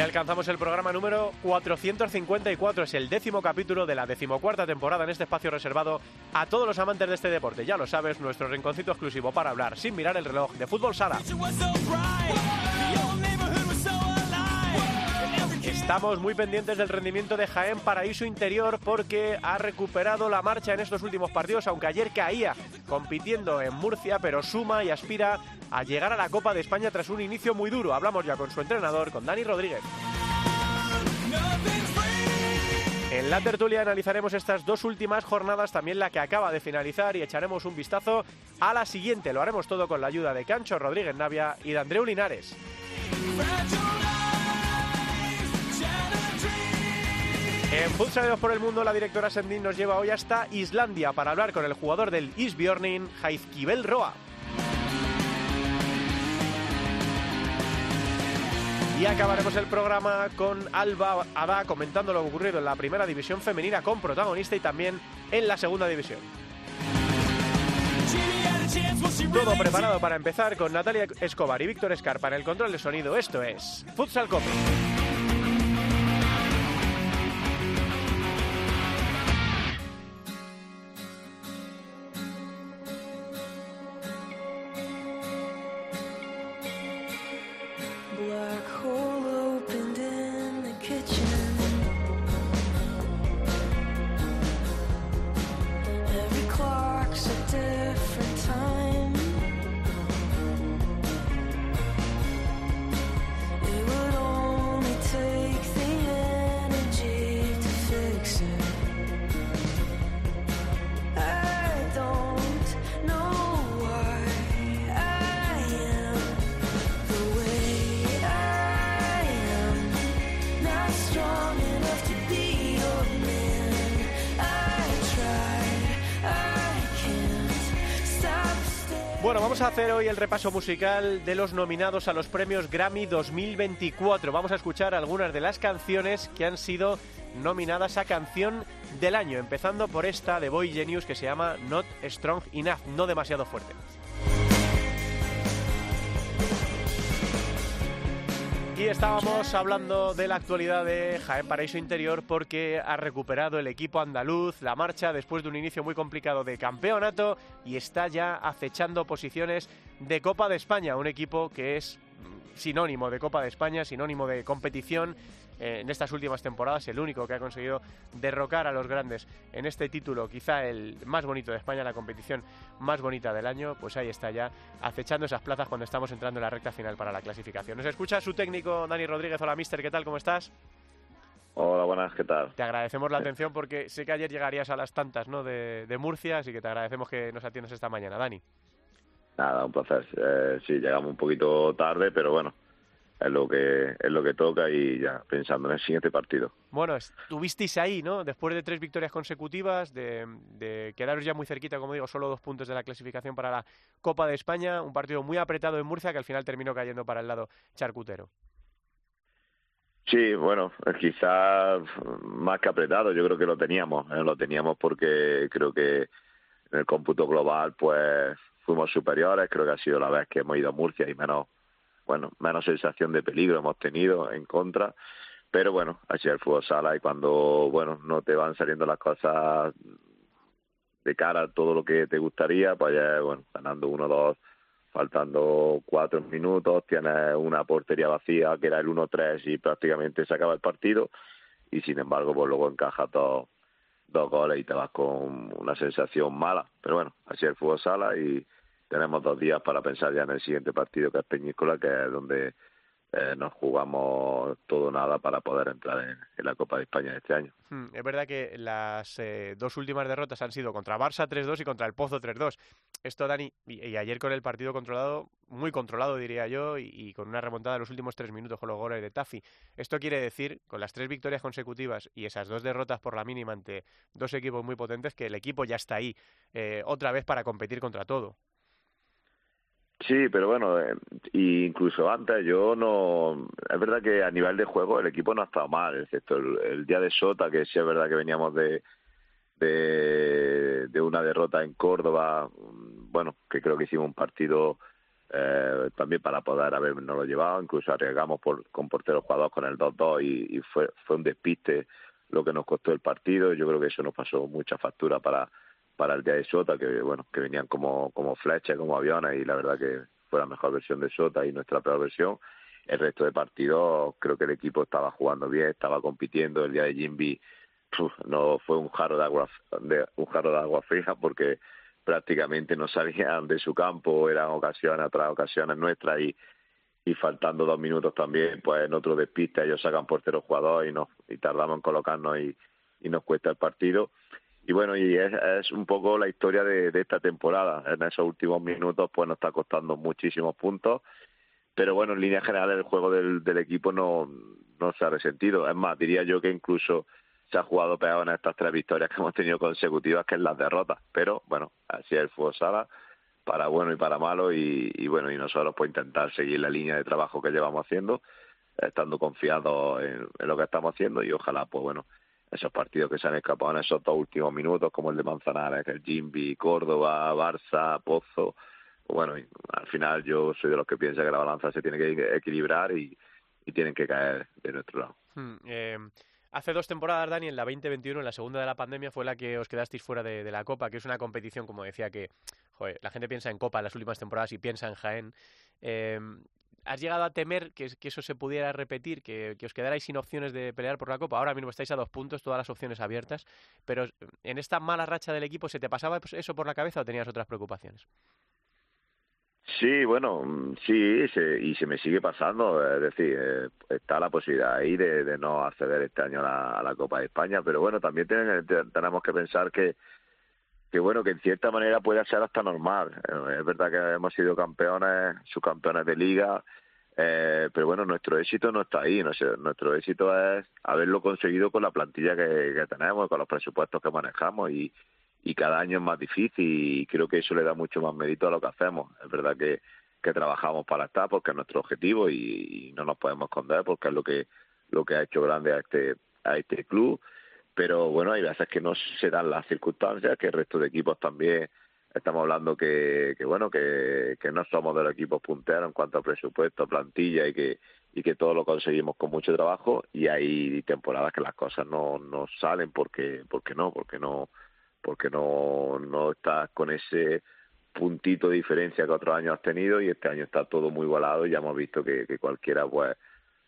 Hoy alcanzamos el programa número 454, es el décimo capítulo de la decimocuarta temporada en este espacio reservado a todos los amantes de este deporte. Ya lo sabes, nuestro rinconcito exclusivo para hablar sin mirar el reloj de fútbol sala. Estamos muy pendientes del rendimiento de Jaén Paraíso Interior porque ha recuperado la marcha en estos últimos partidos, aunque ayer caía compitiendo en Murcia, pero suma y aspira a llegar a la Copa de España tras un inicio muy duro. Hablamos ya con su entrenador, con Dani Rodríguez. En la tertulia analizaremos estas dos últimas jornadas, también la que acaba de finalizar y echaremos un vistazo a la siguiente. Lo haremos todo con la ayuda de Cancho Rodríguez Navia y de Andreu Linares. En Futsal por el Mundo, la directora Sendin nos lleva hoy hasta Islandia para hablar con el jugador del Isbjörnin, Haizkibel Roa. Y acabaremos el programa con Alba Ada comentando lo ocurrido en la primera división femenina con protagonista y también en la segunda división. Todo preparado para empezar con Natalia Escobar y Víctor Escarpa en el control de sonido. Esto es Futsal Cope. Hacer hoy el repaso musical de los nominados a los premios Grammy 2024. Vamos a escuchar algunas de las canciones que han sido nominadas a canción del año, empezando por esta de Boy Genius que se llama Not Strong Enough, no demasiado fuerte. Estábamos hablando de la actualidad de Jaén Paraíso Interior porque ha recuperado el equipo andaluz la marcha después de un inicio muy complicado de campeonato y está ya acechando posiciones de Copa de España, un equipo que es sinónimo de Copa de España, sinónimo de competición eh, en estas últimas temporadas, el único que ha conseguido derrocar a los grandes en este título, quizá el más bonito de España, la competición más bonita del año, pues ahí está ya acechando esas plazas cuando estamos entrando en la recta final para la clasificación. Nos escucha su técnico Dani Rodríguez. Hola, mister, ¿qué tal? ¿Cómo estás? Hola, buenas, ¿qué tal? Te agradecemos la atención porque sé que ayer llegarías a las tantas ¿no? de, de Murcia, así que te agradecemos que nos atiendas esta mañana, Dani. Nada, un placer. Eh, sí, llegamos un poquito tarde, pero bueno, es lo que es lo que toca y ya pensando en el siguiente partido. Bueno, estuvisteis ahí, ¿no? Después de tres victorias consecutivas, de, de, quedaros ya muy cerquita, como digo, solo dos puntos de la clasificación para la Copa de España, un partido muy apretado en Murcia que al final terminó cayendo para el lado charcutero. Sí, bueno, quizás más que apretado, yo creo que lo teníamos, ¿eh? lo teníamos porque creo que en el cómputo global pues fuimos superiores, creo que ha sido la vez que hemos ido a Murcia y menos bueno, menos sensación de peligro hemos tenido en contra, pero bueno, así es el fútbol sala y cuando, bueno, no te van saliendo las cosas de cara a todo lo que te gustaría, pues ya, bueno, ganando uno dos, faltando cuatro minutos, tienes una portería vacía que era el 1-3 y prácticamente se acaba el partido y sin embargo, pues luego encajas dos, dos goles y te vas con una sensación mala, pero bueno, así es el fútbol sala y tenemos dos días para pensar ya en el siguiente partido que es Peñíscola, que es donde eh, nos jugamos todo nada para poder entrar en, la Copa de España este año. Hmm, es verdad que las eh, dos últimas derrotas han sido contra Barça 3-2 y contra el Pozo 3-2. Esto, Dani, y, ayer con el partido controlado, muy controlado diría yo, y, con una remontada en los últimos tres minutos con los goles de Tafi. Esto quiere decir, con las tres victorias consecutivas y esas dos derrotas por la mínima ante dos equipos muy potentes, que el equipo ya está ahí eh, otra vez para competir contra todo. Sí, pero bueno, eh, incluso antes yo no... Es verdad que a nivel de juego el equipo no ha estado mal, excepto el, día de Sota, que sí es verdad que veníamos de, de, una derrota en Córdoba, bueno, que creo que hicimos un partido eh, también para poder habernos lo llevado, incluso arriesgamos por, con porteros jugadores con el 2-2 y, y fue, fue un despiste lo que nos costó el partido, yo creo que eso nos pasó mucha factura para para el día de Sota, que bueno, que venían como, como flechas, como aviones, y la verdad que fue la mejor versión de Sota y nuestra peor versión. El resto de partidos creo que el equipo estaba jugando bien, estaba compitiendo. El día de Jimby no fue un jarro de agua de, un jarro de agua fría porque prácticamente no salían de su campo, eran ocasiones otras ocasiones nuestras y, y faltando dos minutos también, pues en otro despiste ellos sacan portero jugador y nos y tardamos en colocarnos y, y nos cuesta el partido y bueno, y es, un poco la historia de, esta temporada. En esos últimos minutos, pues nos está costando muchísimos puntos, pero bueno, en línea general el juego del, equipo no, no se ha resentido. Es más, diría yo que incluso se ha jugado peor en estas tres victorias que hemos tenido consecutivas que en las derrotas. Pero bueno, así es el fútbol sala, para bueno y para malo, y, bueno, y nosotros pues intentar seguir la línea de trabajo que llevamos haciendo, estando confiados en lo que estamos haciendo y ojalá, pues bueno, esos partidos que se han escapado en esos dos últimos minutos, como el de Manzanares, el Jimby, Córdoba, Barça, Pozo. Bueno, al final yo soy de los que piensa que la balanza se tiene que equilibrar y, tienen que caer de nuestro lado. Hmm, eh, hace dos temporadas, Dani, en la 2021, en la segunda de la pandemia, fue la que os quedasteis fuera de, la Copa, que es una competición, como decía, que joder, la gente piensa en Copa en las últimas temporadas y piensa en Jaén. Eh, ¿Has llegado a temer que, eso se pudiera repetir, que, os quedarais sin opciones de pelear por la Copa? Ahora mismo estáis a dos puntos, todas las opciones abiertas, pero en esta mala racha del equipo, ¿se te pasaba eso por la cabeza o tenías otras preocupaciones? Sí, bueno, mm, sí, y se me sigue pasando. Es decir, eh, está la posibilidad ahí de, no acceder este año a la, Copa de España, pero bueno, también tenemos que pensar que, que bueno, que en cierta manera puede ser hasta normal. Eh, es verdad que hemos sido campeones, subcampeones de liga, eh, pero bueno, nuestro éxito no está ahí. Nuestro, éxito es haberlo conseguido con la plantilla que, tenemos, con los presupuestos que manejamos y, y cada año es más difícil y creo que eso le da mucho más mérito a lo que hacemos. Es verdad que, que trabajamos para estar porque es nuestro objetivo y, y no nos podemos esconder porque es lo que lo que ha hecho grande a este a este club pero bueno, hay veces que no se dan las circunstancias, que el resto de equipos también estamos hablando que, que bueno, que, que no somos de los equipos punteros en cuanto a presupuesto, plantilla y que y que todo lo conseguimos con mucho trabajo y hay temporadas que las cosas no, no salen porque porque no, porque no porque no no estás con ese puntito de diferencia que otros años has tenido y este año está todo muy igualado y ya hemos visto que, que cualquiera pues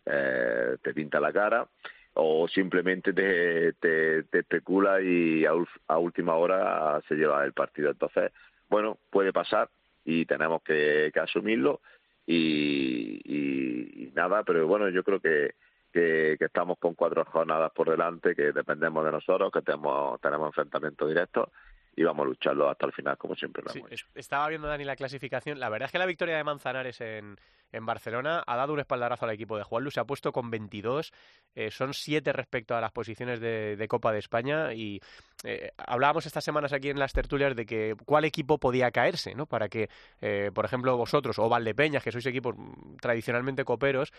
eh, te pinta la cara o simplemente te, te, especula y a, última hora se lleva el partido. Entonces, bueno, puede pasar y tenemos que, asumirlo y, y, nada, pero bueno, yo creo que, que, estamos con cuatro jornadas por delante, que dependemos de nosotros, que tenemos, tenemos enfrentamientos directos y vamos a lucharlo hasta el final, como siempre lo hemos Estaba viendo, Dani, la clasificación. La verdad es que la victoria de Manzanares en, en Barcelona ha dado un espaldarazo al equipo de Juan Luis, se ha puesto con 22, eh, son 7 respecto a las posiciones de, Copa de España y eh, hablábamos estas semanas aquí en las tertulias de que cuál equipo podía caerse, ¿no? Para que, eh, por ejemplo, vosotros o Valdepeñas, que sois equipos tradicionalmente coperos,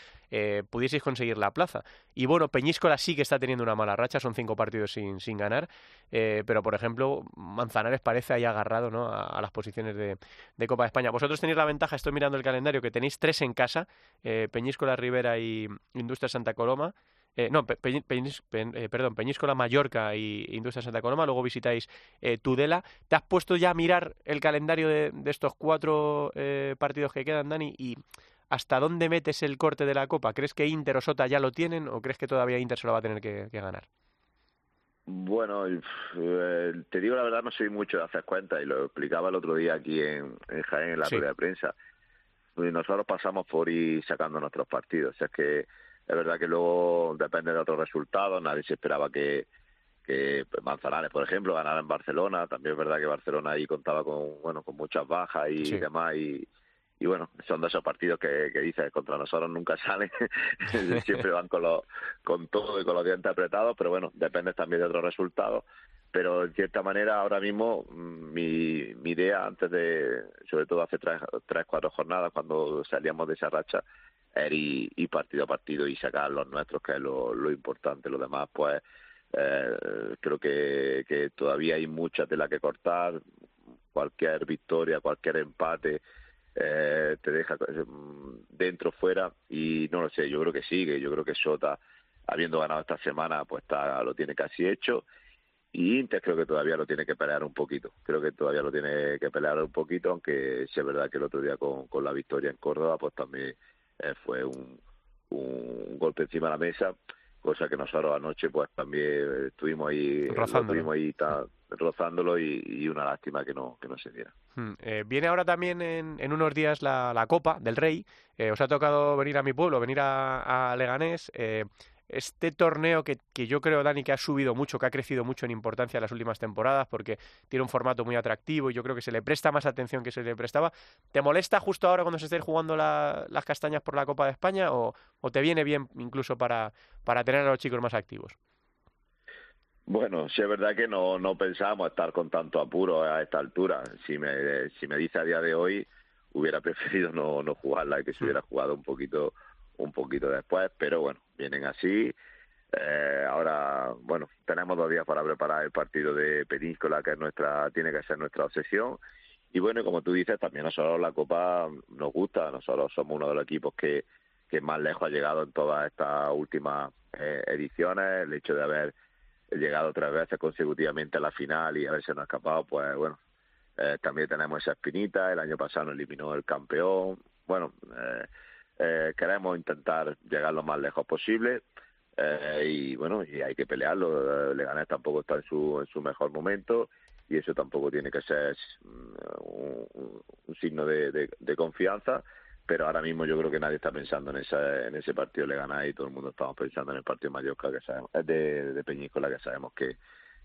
pudieseis conseguir la plaza. Y bueno, Peñíscola sí que está teniendo una mala racha, son cinco partidos sin, sin ganar, pero por ejemplo, Manzanares parece ahí agarrado ¿no? a, las posiciones de, de, Copa de España. Vosotros tenéis la ventaja, estoy mirando el calendario, que tenéis tres en casa, eh, Peñíscola Rivera y Industria Santa Coloma. Eh, no, eh, perdón, Peñíscola Mallorca y Industria Santa Coloma, luego visitáis eh, Tudela. ¿Te has puesto ya a mirar el calendario de, estos cuatro partidos que quedan, Dani? Y ¿hasta dónde metes el corte de la Copa? ¿Crees que Inter o Sota ya lo tienen o crees que todavía Inter se lo va a tener que, ganar? Bueno, te digo la verdad, no soy mucho de hacer cuentas y lo explicaba el otro día aquí en, Jaén, en la sí. de prensa nosotros pasamos por ir sacando nuestros partidos. O sea, es que es verdad que luego depende de otros resultados, nadie se esperaba que, que Manzanares, por ejemplo, ganara en Barcelona. También es verdad que Barcelona ahí contaba con bueno con muchas bajas y demás y, y bueno, son de esos partidos que, que dices, contra nosotros nunca salen, siempre van con, los, con todo y con los dientes apretados, pero bueno, depende también de otros resultados. Pero en cierta manera, ahora mismo, mm, mi, mi idea, antes de, sobre todo hace tres, tres, cuatro jornadas, cuando salíamos de esa racha, era ir, partido a partido y sacar los nuestros, que es lo, importante. Lo demás, pues, eh, creo que, todavía hay mucha tela que cortar. Cualquier victoria, cualquier empate, eh, te deja mm, dentro, fuera, y no lo sé, yo creo que sigue, yo creo que Sota, habiendo ganado esta semana, pues está, lo tiene casi hecho, y Inter creo que todavía lo tiene que pelear un poquito, creo que todavía lo tiene que pelear un poquito, aunque sí es verdad que el otro día con, con la victoria en Córdoba, pues también eh, fue un, un golpe encima de la mesa, cosa que nosotros anoche pues también estuvimos ahí, estuvimos ahí rozándolo y, una lástima que no, que no se diera. Hmm, eh, viene ahora también en, en unos días la, la, Copa del Rey. Eh, os ha tocado venir a mi pueblo, venir a, a Leganés. Este torneo que, que, yo creo, Dani, que ha subido mucho, que ha crecido mucho en importancia en las últimas temporadas, porque tiene un formato muy atractivo y yo creo que se le presta más atención que se le prestaba. ¿Te molesta justo ahora cuando se estén jugando las castañas por la Copa de España o, o te viene bien incluso para, para tener a los chicos más activos? Bueno, sí es verdad que no, no pensábamos estar con tanto apuro a esta altura. Si me, si me dice a día de hoy, hubiera preferido no, no jugarla y que se hubiera jugado un poquito, un poquito después, pero bueno, vienen así. Eh, ahora, bueno, tenemos dos días para preparar el partido de Penínscola, que es nuestra, tiene que ser nuestra obsesión. Y bueno, como tú dices, también nosotros la Copa nos gusta, nosotros somos uno de los equipos que, que más lejos ha llegado en todas estas últimas eh, ediciones, el hecho de haber llegado tres veces consecutivamente a la final y haberse nos escapado, pues bueno, eh, también tenemos esa espinita, el año pasado eliminó el campeón, bueno, eh, eh, queremos intentar llegar lo más lejos posible eh, y bueno, y hay que pelearlo, Leganés tampoco está en su, en su mejor momento y eso tampoco tiene que ser mm, un, un signo de, de, confianza pero ahora mismo yo creo que nadie está pensando en ese, en ese partido le ganáis y todo el mundo estamos pensando en el partido Mallorca que sabemos, de, de Peñíscola que sabemos que,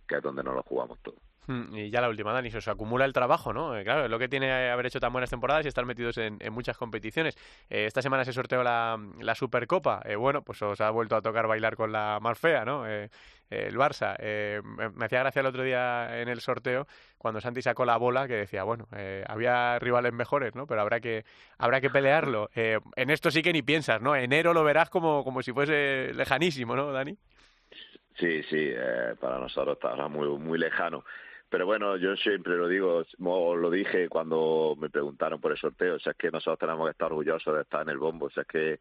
que es donde nos lo jugamos todos. Hmm, y ya la última, Dani, se os acumula el trabajo, ¿no? Eh, claro, es lo que tiene haber hecho tan buenas temporadas y estar metidos en, muchas competiciones. Eh, esta semana se sorteó la, la Supercopa. Eh, bueno, pues os ha vuelto a tocar bailar con la más fea, ¿no? el Barça. me hacía gracia el otro día en el sorteo cuando Santi sacó la bola que decía, bueno, había rivales mejores, ¿no? Pero habrá que, habrá que pelearlo. en esto sí que ni piensas, ¿no? Enero lo verás como, como si fuese lejanísimo, ¿no, Dani? Sí, sí, para nosotros está muy, muy lejano. Pero bueno, yo siempre lo digo, lo dije cuando me preguntaron por el sorteo, o sea, es que nosotros tenemos que estar orgullosos de estar en el bombo, o sea, es que,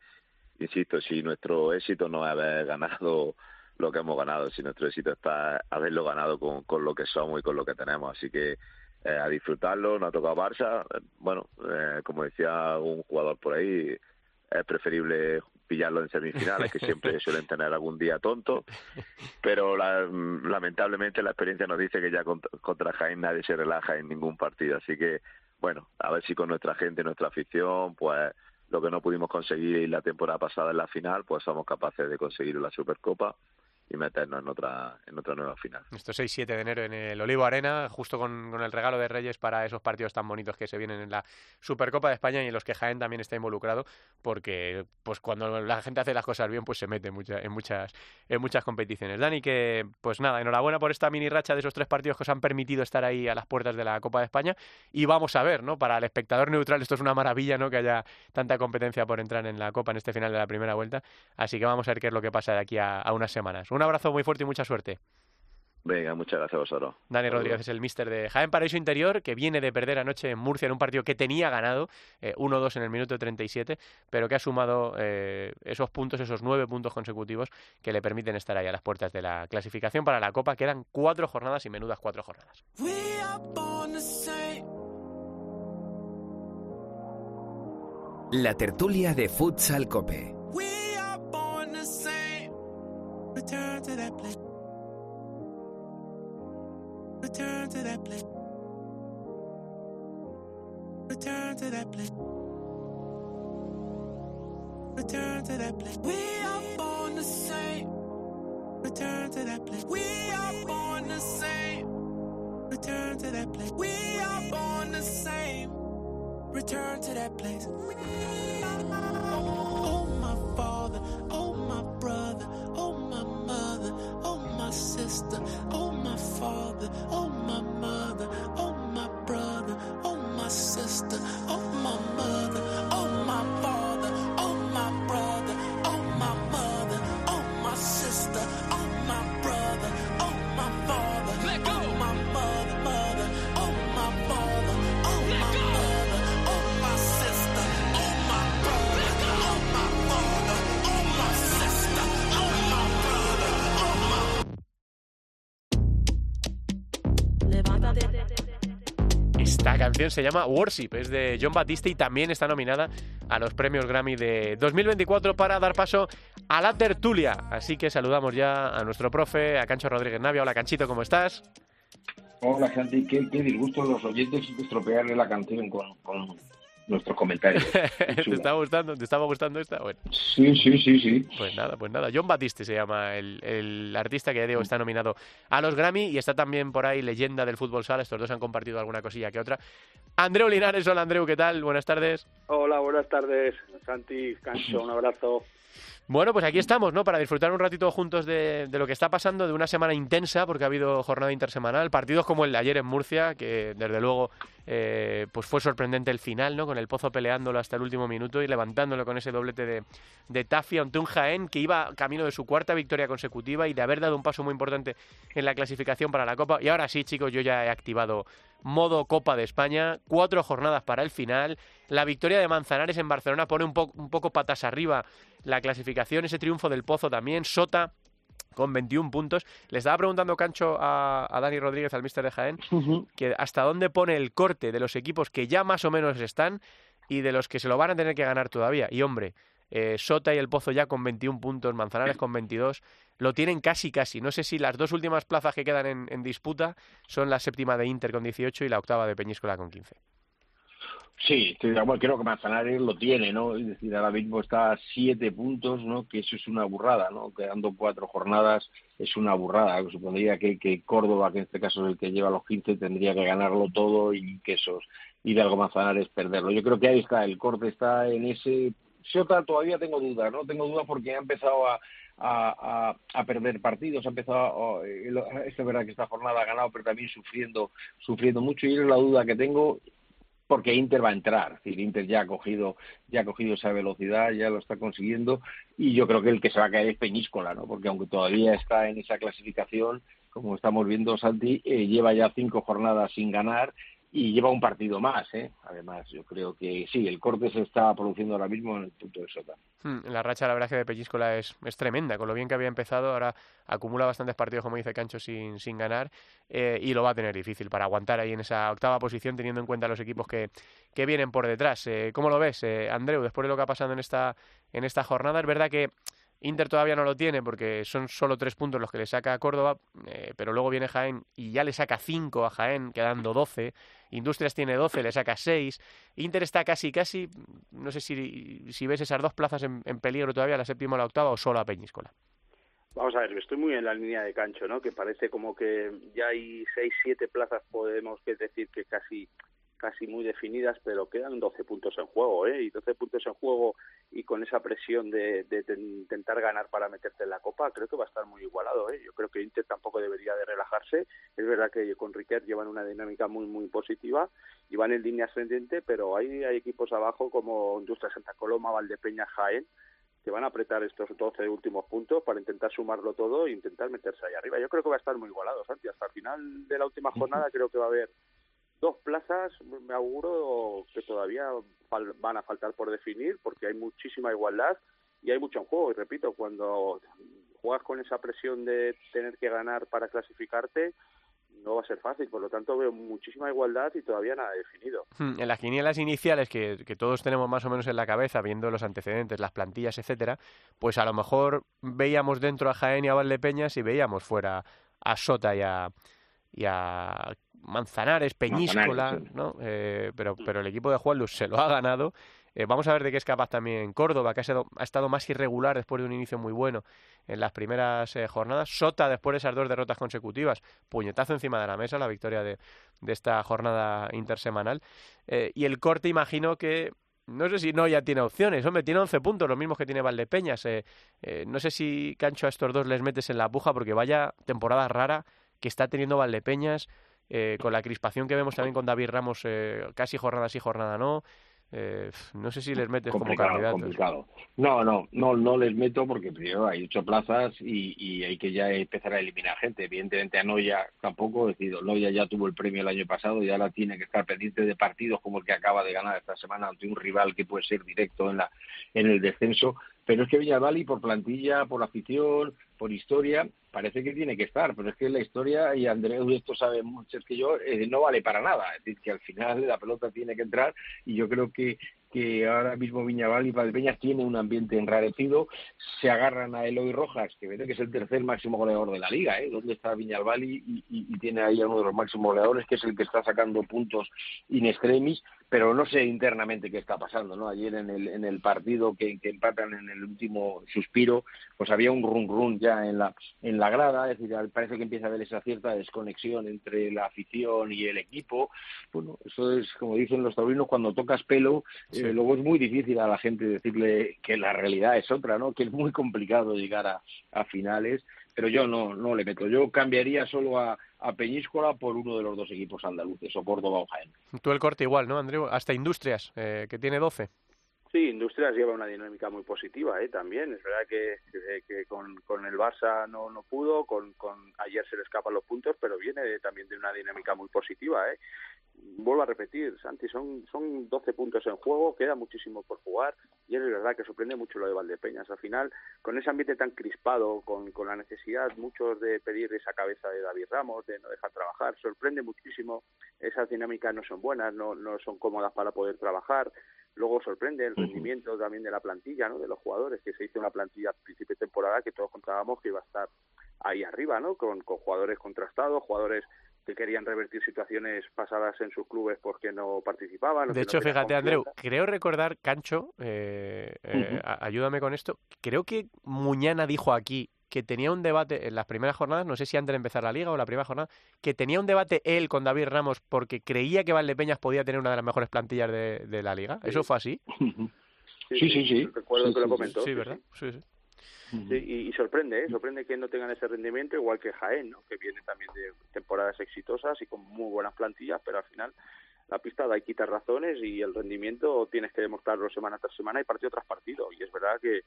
insisto, si nuestro éxito no es haber ganado lo que hemos ganado, si nuestro éxito está haberlo ganado con, con lo que somos y con lo que tenemos, así que eh, a disfrutarlo, no ha tocado Barça, bueno, eh, como decía un jugador por ahí, es preferible pillarlo en semifinales, que siempre suelen tener algún día tonto, pero lamentablemente la experiencia nos dice que ya contra, Jaén nadie se relaja en ningún partido, así que bueno, a ver si con nuestra gente, nuestra afición, pues lo que no pudimos conseguir la temporada pasada en la final, pues somos capaces de conseguir la Supercopa y meternos en otra, en otra nueva final. Esto 6-7 de enero en el Olivo Arena, justo con, con, el regalo de Reyes para esos partidos tan bonitos que se vienen en la Supercopa de España y en los que Jaén también está involucrado, porque pues cuando la gente hace las cosas bien, pues se mete mucha, en, muchas, en muchas competiciones. Dani, que pues nada, enhorabuena por esta mini racha de esos tres partidos que os han permitido estar ahí a las puertas de la Copa de España y vamos a ver, ¿no? Para el espectador neutral esto es una maravilla, ¿no? Que haya tanta competencia por entrar en la Copa en este final de la primera vuelta, así que vamos a ver qué es lo que pasa de aquí a unas semanas. Un abrazo muy fuerte y mucha suerte. Venga, muchas gracias a vosotros. Dani Rodríguez es el mister de Jaén Paraíso Interior, que viene de perder anoche en Murcia en un partido que tenía ganado, eh, 1-2 en el minuto 37, pero que ha sumado eh, esos puntos, esos nueve puntos consecutivos que le permiten estar ahí a las puertas de la clasificación para la Copa. Quedan cuatro jornadas y menudas cuatro jornadas. La tertulia de Futsal Cope. Return to that place. Return to that place. Return to that place. Return to that place. We are born the same. Return to that place. We are born the same. Return to that place. We are born the same. Return to that place. Oh, father. Oh, my father. Oh, my mother. Oh, my brother. Oh, my sister. Canción se llama Worship, es de John Batiste y también está nominada a los premios Grammy de 2024 para dar paso a la tertulia. Así que saludamos ya a nuestro profe, a Cancho Rodríguez Navia. Hola Canchito, ¿cómo estás? Hola, Santi, qué, qué disgusto los oyentes estropearle la canción con, con nuestros comentarios. ¿Te estaba gustando? ¿Te estaba gustando esta? Bueno, Sí, sí, sí, sí. pues nada, pues nada. John Batiste se llama el, el artista que ya digo está nominado a los Grammy y está también por ahí leyenda del fútbol sala. Estos dos han compartido alguna cosilla que otra. Andreu Linares, hola Andreu, ¿qué tal? Buenas tardes. Hola, buenas tardes, Santi, Cancho, un abrazo. Bueno, pues aquí estamos, ¿no? Para disfrutar un ratito juntos de, de lo que está pasando, de una semana intensa, porque ha habido jornada intersemanal, partidos como el de ayer en Murcia, que desde luego eh, pues fue sorprendente el final, ¿no? Con el Pozo peleándolo hasta el último minuto y levantándolo con ese doblete de, de ante un Jaén que iba camino de su cuarta victoria consecutiva y de haber dado un paso muy importante en la clasificación para la Copa. Y ahora sí, chicos, yo ya he activado modo Copa de España, cuatro jornadas para el final. La victoria de Manzanares en Barcelona pone un, po- un poco patas arriba la clasificación, ese triunfo del Pozo también, Sota con 21 puntos. Le estaba preguntando Cancho a, a Dani Rodríguez, al mister de Jaén, que hasta dónde pone el corte de los equipos que ya más o menos están y de los que se lo van a tener que ganar todavía. Y hombre, eh, Sota y el Pozo ya con 21 puntos, Manzanares con 22, lo tienen casi casi. No sé si las dos últimas plazas que quedan en, en disputa son la séptima de Inter con 18 y la octava de Peñíscola con 15. Sí, estoy de acuerdo. Creo que Manzanares lo tiene, ¿no? Es decir, ahora mismo está a siete puntos, ¿no? Que eso es una burrada, ¿no? Quedando cuatro jornadas es una burrada. Supondría que, que Córdoba, que en este caso es el que lleva los 15, tendría que ganarlo todo y que esos Hidalgo Manzanares perderlo. Yo creo que ahí está, el corte está en ese... Sota todavía tengo dudas, ¿no? Tengo dudas porque ha empezado a, a, a, perder partidos, ha empezado, lo- es verdad que esta jornada ha ganado, pero también sufriendo, sufriendo mucho y es la duda que tengo porque Inter va a entrar, es decir, Inter ya ha cogido, ya ha cogido esa velocidad, ya lo está consiguiendo, y yo creo que el que se va a caer es Peñíscola, ¿no? Porque aunque todavía está en esa clasificación, como estamos viendo, Santi, eh, lleva ya cinco jornadas sin ganar y lleva un partido más, ¿eh? Además, yo creo que sí, el corte se está produciendo ahora mismo en el punto de Sota. Hmm, La racha, la verdad, que de Pellíscola es, es tremenda. Con lo bien que había empezado, ahora acumula bastantes partidos, como dice Cancho, sin, sin ganar. eh, y lo va a tener difícil para aguantar ahí en esa octava posición, teniendo en cuenta los equipos que, que vienen por detrás. Eh, ¿Cómo lo ves, eh, Andreu, después de lo que ha pasado en esta, en esta jornada? Es verdad que Inter todavía no lo tiene porque son solo tres puntos los que le saca a Córdoba, eh, pero luego viene Jaén y ya le saca cinco a Jaén, quedando 12. Industrias tiene 12, le saca 6. Inter está casi, casi, no sé si, si ves esas dos plazas en, peligro todavía, la séptima o la octava, o solo a Peñíscola. Vamos a ver, estoy muy en la línea de Cancho, ¿no? Que parece como que ya hay seis, siete plazas, podemos decir que casi casi muy definidas, pero quedan 12 puntos en juego, ¿eh? Y 12 puntos en juego y con esa presión de, de, de intentar ganar para meterte en la Copa, creo que va a estar muy igualado, ¿eh? Yo creo que Inter tampoco debería de relajarse. Es verdad que con Riquet llevan una dinámica muy, muy positiva y van en línea ascendente, pero hay, hay equipos abajo como Industria Santa Coloma, Valdepeña, Jaén, que van a apretar estos 12 últimos puntos para intentar sumarlo todo e intentar meterse ahí arriba. Yo creo que va a estar muy igualado, Santi. Hasta el final de la última jornada creo que va a haber dos plazas, me auguro que todavía van a faltar por definir porque hay muchísima igualdad y hay mucho en juego. Y repito, cuando juegas con esa presión de tener que ganar para clasificarte, no va a ser fácil. Por lo tanto, veo muchísima igualdad y todavía nada definido. Hmm, En las quinielas iniciales que, que todos tenemos más o menos en la cabeza, viendo los antecedentes, las plantillas, etcétera, pues a lo mejor veíamos dentro a Jaén y a Valdepeñas y veíamos fuera a Sota y a, y a Manzanares, Peñíscola, Manzanares. ¿no? Eh, pero, pero el equipo de Juan Luz se lo ha ganado. Eh, vamos a ver de qué es capaz también Córdoba, que ha, sido, ha estado más irregular después de un inicio muy bueno en las primeras eh, jornadas. Sota, después de esas dos derrotas consecutivas, puñetazo encima de la mesa, la victoria de, de esta jornada intersemanal. Y el corte, imagino que no sé si no ya tiene opciones. Hombre, tiene 11 puntos, los mismos que tiene Valdepeñas. Eh, eh, no sé si, Cancho, a estos dos les metes en la puja porque vaya temporada rara que está teniendo Valdepeñas eh, con la crispación que vemos también con David Ramos, eh, casi jornada sí, jornada no. Eh, no sé si les metes complicado, como candidatos. complicado. No, no, no, no les meto porque primero hay ocho plazas y, y hay que ya empezar a eliminar gente. Evidentemente a Noya tampoco, es decir, Noya ya tuvo el premio el año pasado y ahora tiene que estar pendiente de partidos como el que acaba de ganar esta semana ante un rival que puede ser directo en la en el descenso. Pero es que Villavali por plantilla, por afición, por historia, parece que tiene que estar, pero es que la historia, y Andreu esto sabe mucho que yo, eh, no vale para nada. Es decir, que al final la pelota tiene que entrar y yo creo que, que ahora mismo Viñaval y Valdepeñas tiene un ambiente enrarecido, se agarran a Eloy Rojas, que que es el tercer máximo goleador de la liga, ¿eh? ¿Dónde está Viñaval y, tiene ahí a uno de los máximos goleadores, que es el que está sacando puntos in extremis, pero no sé internamente qué está pasando, ¿no? Ayer en el, en el partido que, que empatan en el último suspiro, pues había un run run ya en la, en la grada, es decir, parece que empieza a haber esa cierta desconexión entre la afición y el equipo. Bueno, eso es, como dicen los taurinos, cuando tocas pelo, Sí. eh, luego es muy difícil a la gente decirle que la realidad es otra, ¿no? Que es muy complicado llegar a, a finales, pero yo no, no le meto. Yo cambiaría solo a, a Peñíscola por uno de los dos equipos andaluces, o Córdoba o Jaén. Tú el corte igual, ¿no, Andreu? Hasta Industrias, eh, que tiene 12. Sí, Industrias lleva una dinámica muy positiva ¿eh? también. Es verdad que, con, con el Barça no, no pudo, con, con ayer se le escapan los puntos, pero viene también de una dinámica muy positiva. ¿eh? Vuelvo a repetir, Santi, son, son 12 puntos en juego, queda muchísimo por jugar y es verdad que sorprende mucho lo de Valdepeñas. Al final, con ese ambiente tan crispado, con, con la necesidad muchos de pedir esa cabeza de David Ramos, de no dejar trabajar, sorprende muchísimo. Esas dinámicas no son buenas, no, no son cómodas para poder trabajar. Luego sorprende el rendimiento también de la plantilla, ¿no? De los jugadores, que se hizo una plantilla a principio de temporada que todos contábamos que iba a estar ahí arriba, ¿no? Con, con jugadores contrastados, jugadores que querían revertir situaciones pasadas en sus clubes porque no participaban. De no hecho, fíjate, Andreu, creo recordar, Cancho, eh, eh, ayúdame con esto, creo que Muñana dijo aquí que tenía un debate en las primeras jornadas, no sé si antes de empezar la liga o la primera jornada, que tenía un debate él con David Ramos porque creía que Valdepeñas podía tener una de las mejores plantillas de, de la liga. ¿Eso fue así? Sí, sí, sí. Recuerdo Sí, que lo comentó. Sí, ¿verdad? Sí, sí. Sí, y, y sorprende, ¿eh? sorprende que no tengan ese rendimiento, igual que Jaén, ¿no? que viene también de temporadas exitosas y con muy buenas plantillas, pero al final la pista da y quita razones y el rendimiento tienes que demostrarlo semana tras semana y partido tras partido. Y es verdad que,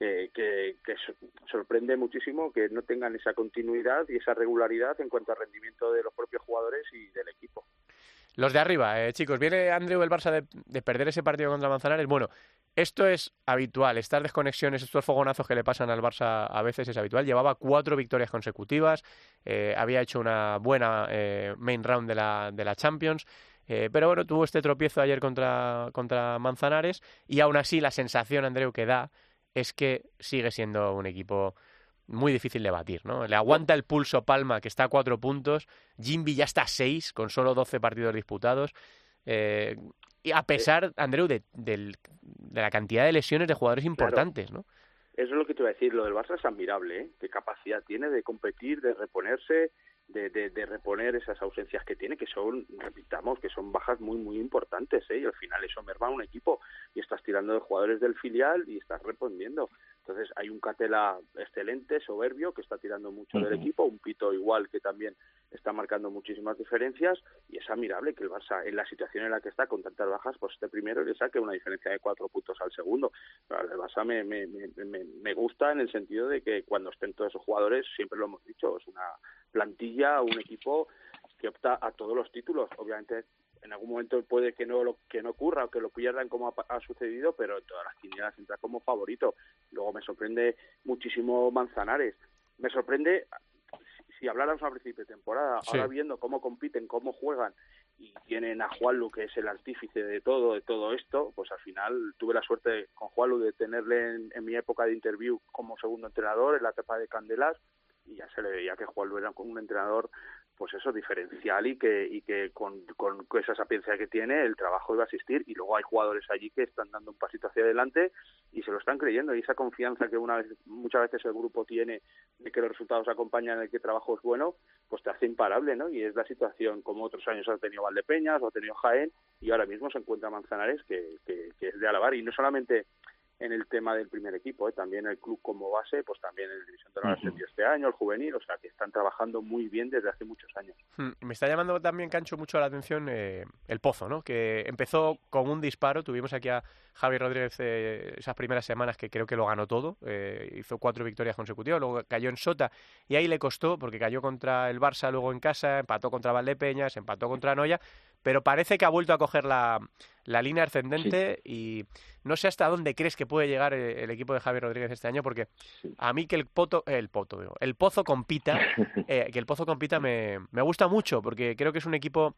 que, que, que so- sorprende muchísimo que no tengan esa continuidad y esa regularidad en cuanto al rendimiento de los propios jugadores y del equipo. Los de arriba, eh, chicos, viene Andreu el Barça de, de perder ese partido contra Manzanares. Bueno, esto es habitual, estas desconexiones, estos fogonazos que le pasan al Barça a veces es habitual. Llevaba cuatro victorias consecutivas, eh, había hecho una buena eh, main round de la, de la Champions, eh, pero bueno, tuvo este tropiezo ayer contra, contra Manzanares y aún así la sensación, Andreu, que da es que sigue siendo un equipo muy difícil de batir, ¿no? Le aguanta el pulso Palma, que está a cuatro puntos, Jimby ya está a seis, con solo 12 partidos disputados, eh, y a pesar, Andreu, de la cantidad de lesiones de jugadores importantes, ¿no? Eso es lo que te iba a decir, lo del Barça es admirable, ¿eh? qué capacidad tiene de competir, de reponerse, de, de, de reponer esas ausencias que tiene, que son, repitamos, que son bajas muy, muy importantes, ¿eh? y al final eso merma un equipo, y estás tirando de jugadores del filial y estás respondiendo. Entonces hay un Catela excelente, soberbio, que está tirando mucho del equipo, un Pito igual que también está marcando muchísimas diferencias, y es admirable que el Barça, en la situación en la que está, con tantas bajas, pues esté primero le saque una diferencia de cuatro puntos al segundo. Pero el Barça me, me, me, me gusta en el sentido de que cuando estén todos esos jugadores, siempre lo hemos dicho, es una plantilla, un equipo que opta a todos los títulos. Obviamente, en algún momento puede que no lo que no ocurra o que lo pierdan como ha, ha sucedido, pero en todas las quinielas entra como favorito. Luego me sorprende muchísimo Manzanares. Me sorprende si- habláramos a principio de temporada, Sí. ahora viendo cómo compiten, cómo juegan y tienen a Juanlu, que es el artífice de todo, de todo esto, pues al final tuve la suerte con Juanlu de tenerle en, en mi época de interview como segundo entrenador en la etapa de Candelas y ya se le veía que Juan Luis era un entrenador pues eso, diferencial y que, y que con, con, esa sapiencia que tiene el trabajo iba a asistir y luego hay jugadores allí que están dando un pasito hacia adelante y se lo están creyendo y esa confianza que una vez, muchas veces el grupo tiene de que los resultados acompañan, de que el trabajo es bueno, pues te hace imparable, ¿no? Y es la situación como otros años ha tenido Valdepeñas o ha tenido Jaén y ahora mismo se encuentra Manzanares que, que, que es de alabar y no solamente en el tema del primer equipo, ¿eh? también el club como base, pues también el División de Honor este año, el juvenil, o sea que están trabajando muy bien desde hace muchos años. Hmm, me está llamando también, Cancho, mucho la atención eh, el Pozo, ¿no? que empezó con un disparo, tuvimos aquí a Javi Rodríguez eh, esas primeras semanas que creo que lo ganó todo, eh, hizo cuatro victorias consecutivas, luego cayó en Sota y ahí le costó porque cayó contra el Barça luego en casa, empató contra Valdepeñas, empató contra Noya, pero parece que ha vuelto a coger la, la línea ascendente y no sé hasta dónde crees que puede llegar eh, el, equipo de Javier Rodríguez este año, porque a mí que el poto, el poto, el pozo compita, eh, que el pozo compita me, me gusta mucho, porque creo que es un equipo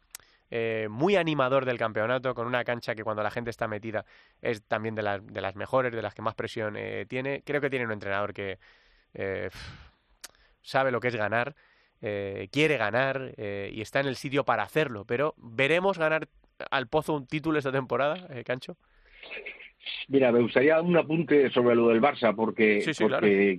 eh, muy animador del campeonato, con una cancha que cuando la gente está metida es también de, las de las mejores, de las que más presión tiene. Creo que tiene un entrenador que sabe lo que es ganar. Quiere ganar y está en el sitio para hacerlo, pero veremos ganar al Pozo un título esta temporada, eh, Cancho? Mira, me gustaría un apunte sobre lo del Barça, porque,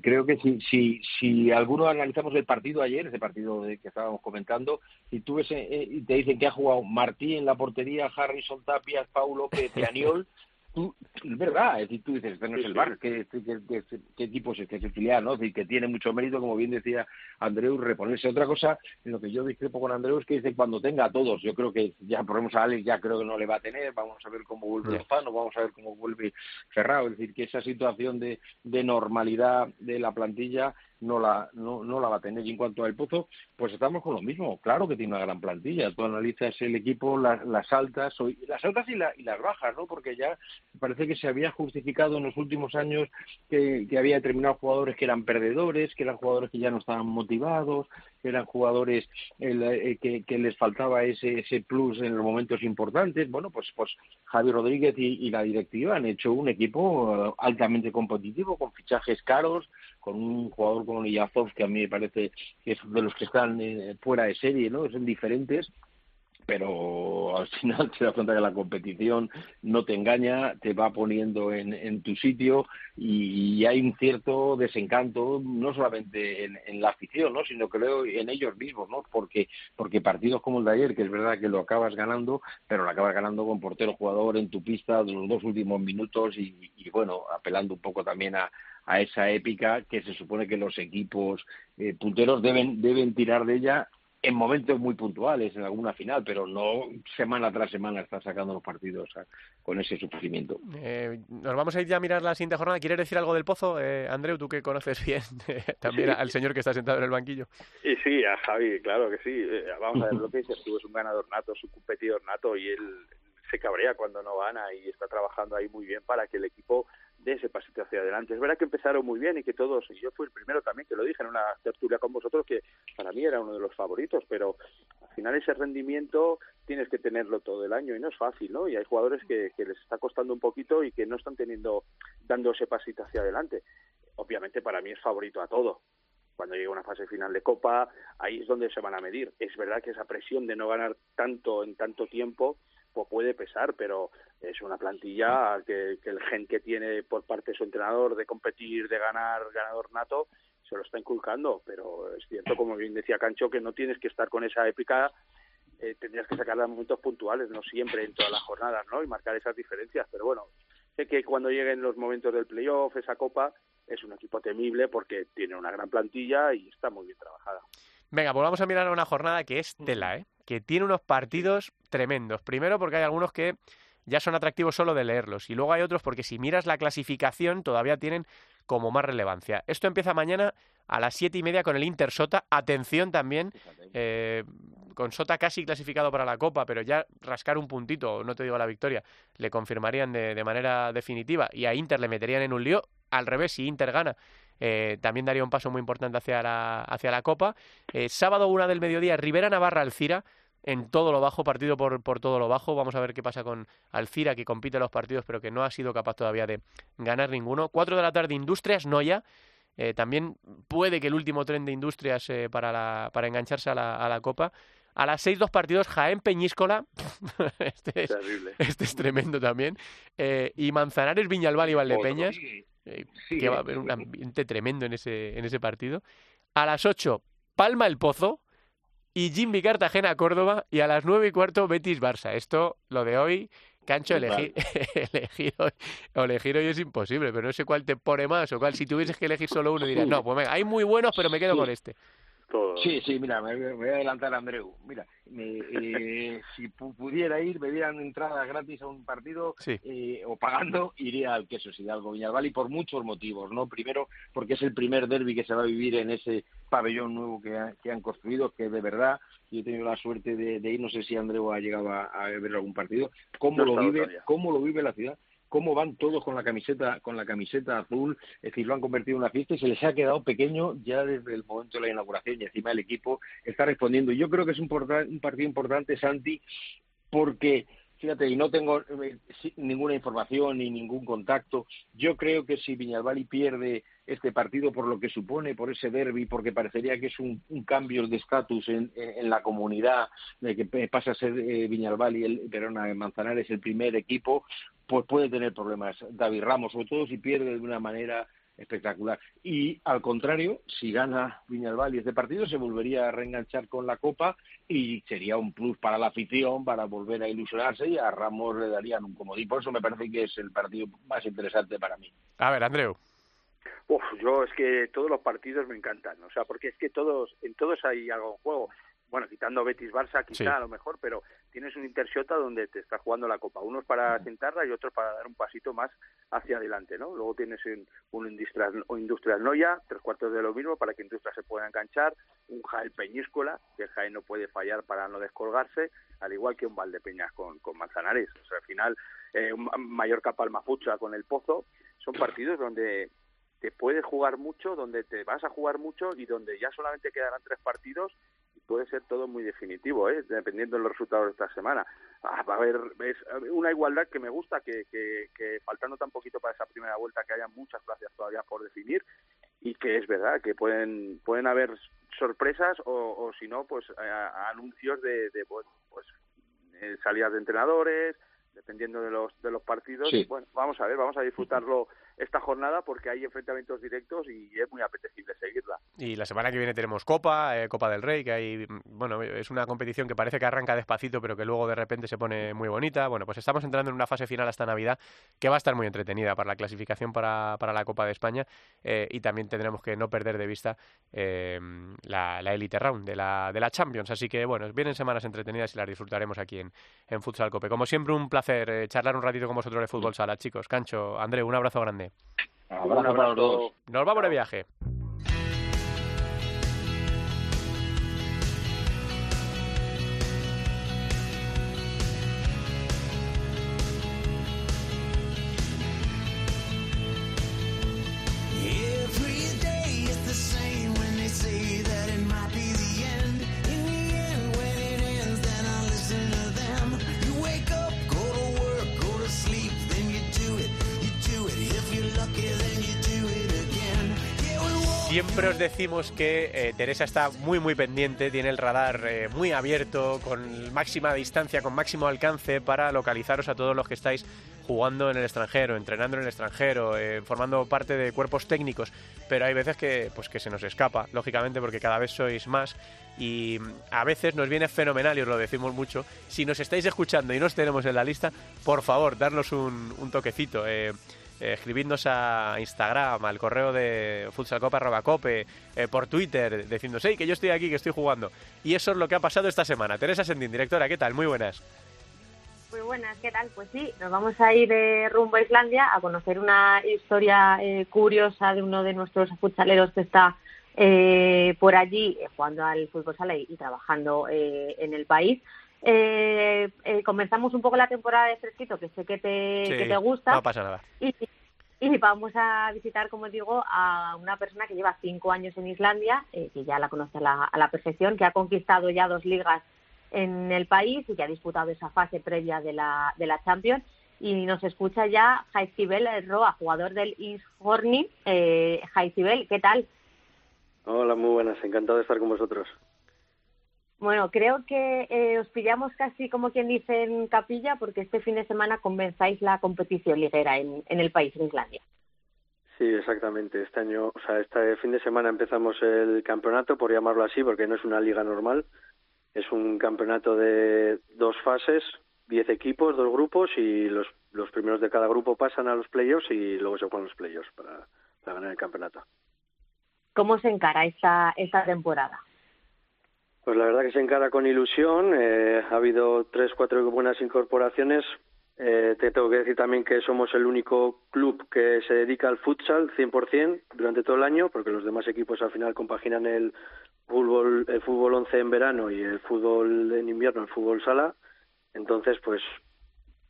creo que si, si, si alguno analizamos el partido ayer, ese partido de que estábamos comentando, y tú ves eh, y te dicen que ha jugado Martí en la portería, Harrison Tapias, Paulo Pianiol, es verdad, es decir, tú dices, este no es el bar, ¿qué, qué, equipo es este? Es el filial, ¿no? Es que tiene mucho mérito, como bien decía Andreu, reponerse. Otra cosa, en lo que yo discrepo con Andreu es que dice cuando tenga a todos. Yo creo que ya ponemos a Alex, ya creo que no le va a tener, vamos a ver cómo vuelve Lozano, vamos a ver cómo vuelve Ferrao. Es decir, que esa situación de, de normalidad de la plantilla no la, no, no la va a tener. Y en cuanto al Pozo, pues estamos con lo mismo. Claro que tiene una gran plantilla. Tú analizas el equipo, las, las altas, las altas y, y las bajas, ¿no? Porque ya parece que se había justificado en los últimos años que, que había determinados jugadores que eran perdedores, que eran jugadores que ya no estaban motivados, eran jugadores eh, que, que, les faltaba ese, ese plus en los momentos importantes. Bueno, pues, pues Javi Rodríguez y, la directiva han hecho un equipo altamente competitivo, con fichajes caros, con un jugador como Niyazov, que a mí me parece que es de los que están eh, fuera de serie, ¿no? Son diferentes, pero al final te das cuenta que la competición no te engaña, te va poniendo en, en tu sitio y, hay un cierto desencanto, no solamente en, la afición, ¿no? sino creo en ellos mismos, ¿no? porque, porque partidos como el de ayer, que es verdad que lo acabas ganando, pero lo acabas ganando con portero jugador en tu pista de los dos últimos minutos y, y bueno, apelando un poco también a, a esa épica que se supone que los equipos eh, punteros deben, deben tirar de ella en momentos muy puntuales, en alguna final, pero no semana tras semana está sacando los partidos con ese sufrimiento. Eh, nos vamos a ir ya a mirar la siguiente jornada. ¿Quieres decir algo del Pozo, eh, Andreu, tú que conoces bien también al señor que está sentado en el banquillo? Y sí, a Javi, claro que sí. Eh, vamos a ver lo que dices tú, es un ganador nato, es un competidor nato y él se cabrea cuando no gana y está trabajando ahí muy bien para que el equipo de ese pasito hacia adelante. Es verdad que empezaron muy bien y que todos, y yo fui el primero también que lo dije en una tertulia con vosotros, que para mí era uno de los favoritos, pero al final ese rendimiento tienes que tenerlo todo el año y no es fácil, ¿no? Y hay jugadores que, les está costando un poquito y que no están teniendo, dando ese pasito hacia adelante. Obviamente para mí es favorito a todo, cuando llegue una fase final de Copa, ahí es donde se van a medir. Es verdad que esa presión de no ganar tanto en tanto tiempo pues puede pesar, pero es una plantilla que, el gen que tiene por parte de su entrenador de competir, de ganar, ganador nato, se lo está inculcando, pero es cierto, como bien decía Cancho, que no tienes que estar con esa épica, eh, tendrías que sacar momentos puntuales, no siempre en todas las jornadas, ¿no? Y marcar esas diferencias, pero bueno, sé que cuando lleguen los momentos del playoff, esa copa, es un equipo temible porque tiene una gran plantilla y está muy bien trabajada. Venga, pues vamos a mirar una jornada que es tela, ¿eh? Que tiene unos partidos tremendos. Primero porque hay algunos que ya son atractivos solo de leerlos y luego hay otros porque si miras la clasificación todavía tienen como más relevancia. Esto empieza mañana a las siete y media con el Inter Sota. Atención también, eh, con Sota casi clasificado para la Copa, pero ya rascar un puntito, no te digo la victoria, le confirmarían de, de manera definitiva y a Inter le meterían en un lío. Al revés, si Inter gana, eh, también daría un paso muy importante hacia la, hacia la Copa. Eh, sábado, una del mediodía, Rivera Navarra Alcira, en todo lo bajo, partido por, por todo lo bajo. Vamos a ver qué pasa con Alcira, que compite los partidos, pero que no ha sido capaz todavía de ganar ninguno. Cuatro de la tarde, Industrias Noya. Eh, también puede que el último tren de industrias eh, para, la, para engancharse a la, a la Copa. A las seis, dos partidos, Jaén Peñíscola. este, es, Terrible. este es tremendo también. Eh, y Manzanares, Viñalbal y Valdepeñas. Eh, Sí, que va a eh, haber un eh, ambiente tremendo en ese, en ese partido. A las 8, Palma el Pozo y Jimmy Cartagena Córdoba. Y a las nueve y cuarto, Betis Barça. Esto, lo de hoy, Cancho, elegir, elegir, hoy, elegir hoy es imposible, pero no sé cuál te pone más o cuál. Si tuvieses que elegir solo uno, dirías, no, pues venga, hay muy buenos, pero me quedo con este. Todo. Sí, sí, mira, me, me voy a adelantar a Andreu. Mira, me- eh, si pu- pudiera ir, me dieran entradas gratis a un partido Sí. eh, o pagando, iría al Quesos Hidalgo Viñalbal y por muchos motivos, ¿no? Primero, porque es el primer derby que se va a vivir en ese pabellón nuevo que, ha- que han construido, que de verdad, yo he tenido la suerte de, de ir, no sé si Andreu ha llegado a, a ver algún partido, cómo No lo vive, todavía. cómo lo vive la ciudad cómo van todos con la camiseta con la camiseta azul, es decir, lo han convertido en una fiesta y se les ha quedado pequeño ya desde el momento de la inauguración y encima el equipo está respondiendo. Yo creo que es un, un partido importante, Santi, porque fíjate, y no tengo eh, ninguna información ni ningún contacto, yo creo que si Viñalbali pierde este partido por lo que supone, por ese derby, porque parecería que es un, cambio de estatus en, en- la comunidad, de que pasa a ser eh, Viñalbali, el Verona de Manzanares el primer equipo, pues puede tener problemas David Ramos, sobre todo si pierde de una manera espectacular. Y al contrario, si gana Viñalbal y este partido, se volvería a reenganchar con la Copa y sería un plus para la afición, para volver a ilusionarse y a Ramos le darían un comodín. Por eso me parece que es el partido más interesante para mí. A ver, Andreu. Uf, yo es que todos los partidos me encantan, o sea, porque es que todos, en todos hay algo en juego. Bueno, quitando Betis Barça quizá Sí. a lo mejor, pero tienes un Intershota donde te estás jugando la copa, unos para sentarla y otros para dar un pasito más hacia adelante, ¿no? Luego tienes un, un Industrial, un Industrial Noya, tres cuartos de lo mismo para que Industrial se pueda enganchar, un Jaén Peñíscola, que el Jaén no puede fallar para no descolgarse, al igual que un Valdepeñas con, con Manzanares. O sea, al final, eh, un Mallorca Palma Fucha con el Pozo, son partidos donde te puedes jugar mucho, donde te vas a jugar mucho y donde ya solamente quedarán tres partidos puede ser todo muy definitivo, ¿eh? dependiendo de los resultados de esta semana. Ah, va a haber es una igualdad que me gusta, que, que, que faltando tan poquito para esa primera vuelta, que haya muchas plazas todavía por definir y que es verdad que pueden pueden haber sorpresas o, o si no, pues a- anuncios de, de pues, pues, eh, salidas de entrenadores, dependiendo de los de los partidos. Sí. Bueno, vamos a ver, vamos a disfrutarlo esta jornada porque hay enfrentamientos directos y es muy apetecible seguirla. Y la semana que viene tenemos Copa, eh, Copa del Rey, que hay, mm, bueno, es una competición que parece que arranca despacito, pero que luego de repente se pone muy bonita. Bueno, pues estamos entrando en una fase final hasta Navidad que va a estar muy entretenida para la clasificación para, para la Copa de España eh, y también tendremos que no perder de vista eh, la, la Elite Round de la, de la Champions. Así que, bueno, vienen semanas entretenidas y las disfrutaremos aquí en, en Futsal Cope. Como siempre, un placer eh, charlar un ratito con vosotros de fútbol sala, chicos. Cancho, André, un abrazo grande. Un los dos. abrazo. Nos vamos de viaje. Siempre os decimos que eh, Teresa está muy muy pendiente, tiene el radar eh, muy abierto, con máxima distancia, con máximo alcance para localizaros a todos los que estáis jugando en el extranjero, entrenando en el extranjero, eh, formando parte de cuerpos técnicos, pero hay veces que pues que se nos escapa, lógicamente, porque cada vez sois más y mm, a veces nos viene fenomenal y os lo decimos mucho. Si nos estáis escuchando y no os tenemos en la lista, por favor, darnos un, toquecito. Eh, escribidnos a Instagram, al correo de futsalcopa.cope, eh, por Twitter, diciendo, hey, que yo estoy aquí, que estoy jugando. Y eso es lo que ha pasado esta semana. Teresa Sendín, directora, ¿qué tal? Muy buenas. Muy buenas, ¿qué tal? Pues sí, nos vamos a ir de rumbo a Islandia a conocer una historia eh, curiosa de uno de nuestros futsaleros que está eh, por allí eh, jugando al fútbol sala y, y trabajando eh, en el país. Eh, eh, comenzamos un poco la temporada de fresquito, que sé que te, Sí, que te gusta, No pasa nada. y, y vamos a visitar, como digo, a una persona que lleva cinco años en Islandia, eh, que ya la conoce a la, a la perfección, que ha conquistado ya dos ligas en el país y que ha disputado esa fase previa de la, de la Champions y nos escucha ya Jaizibel Roa, jugador del East Horny. Eh, Jaizibel, ¿qué tal? Hola, muy buenas, encantado de estar con vosotros. Bueno, creo que eh, os pillamos casi como quien dice en capilla porque este fin de semana comenzáis la competición liguera en, en el país, en Islandia. Sí, exactamente. Este año, o sea, este fin de semana empezamos el campeonato, por llamarlo así, porque no es una liga normal. Es un campeonato de dos fases, diez equipos, dos grupos, y los, los primeros de cada grupo pasan a los playoffs y luego se juegan los playoffs para, para ganar el campeonato. ¿Cómo se encara esta, esta temporada? Pues la verdad que se encara con ilusión. Eh, ha habido tres, cuatro buenas incorporaciones. Eh, te tengo que decir también que somos el único club que se dedica al futsal 100% durante todo el año, porque los demás equipos al final compaginan el fútbol, el fútbol 11 en verano y el fútbol en invierno, el fútbol sala. Entonces, pues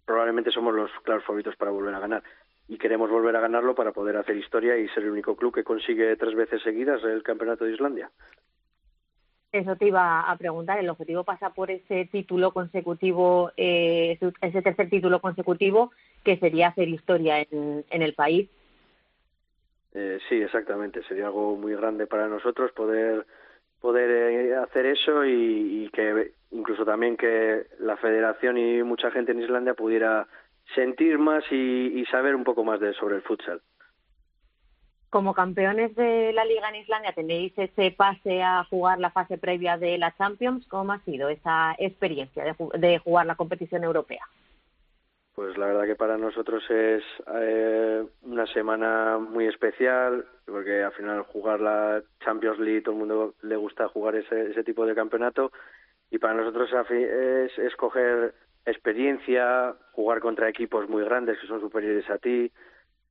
probablemente somos los claros favoritos para volver a ganar. Y queremos volver a ganarlo para poder hacer historia y ser el único club que consigue tres veces seguidas el campeonato de Islandia. Eso te iba a preguntar. El objetivo pasa por ese título consecutivo, eh, ese tercer título consecutivo, que sería hacer historia en, el país. Eh, sí, exactamente. Sería algo muy grande para nosotros poder poder eh, hacer eso y, y, que incluso también que la federación y mucha gente en Islandia pudiera sentir más y, y saber un poco más de sobre el futsal como campeones de la liga en Islandia tenéis ese pase a jugar la fase previa de la Champions. ¿Cómo ha sido esa experiencia de, jugar la competición europea? Pues la verdad que para nosotros es eh, una semana muy especial porque al final jugar la Champions League todo el mundo le gusta jugar ese, ese tipo de campeonato y para nosotros es escoger experiencia, jugar contra equipos muy grandes que son superiores a ti,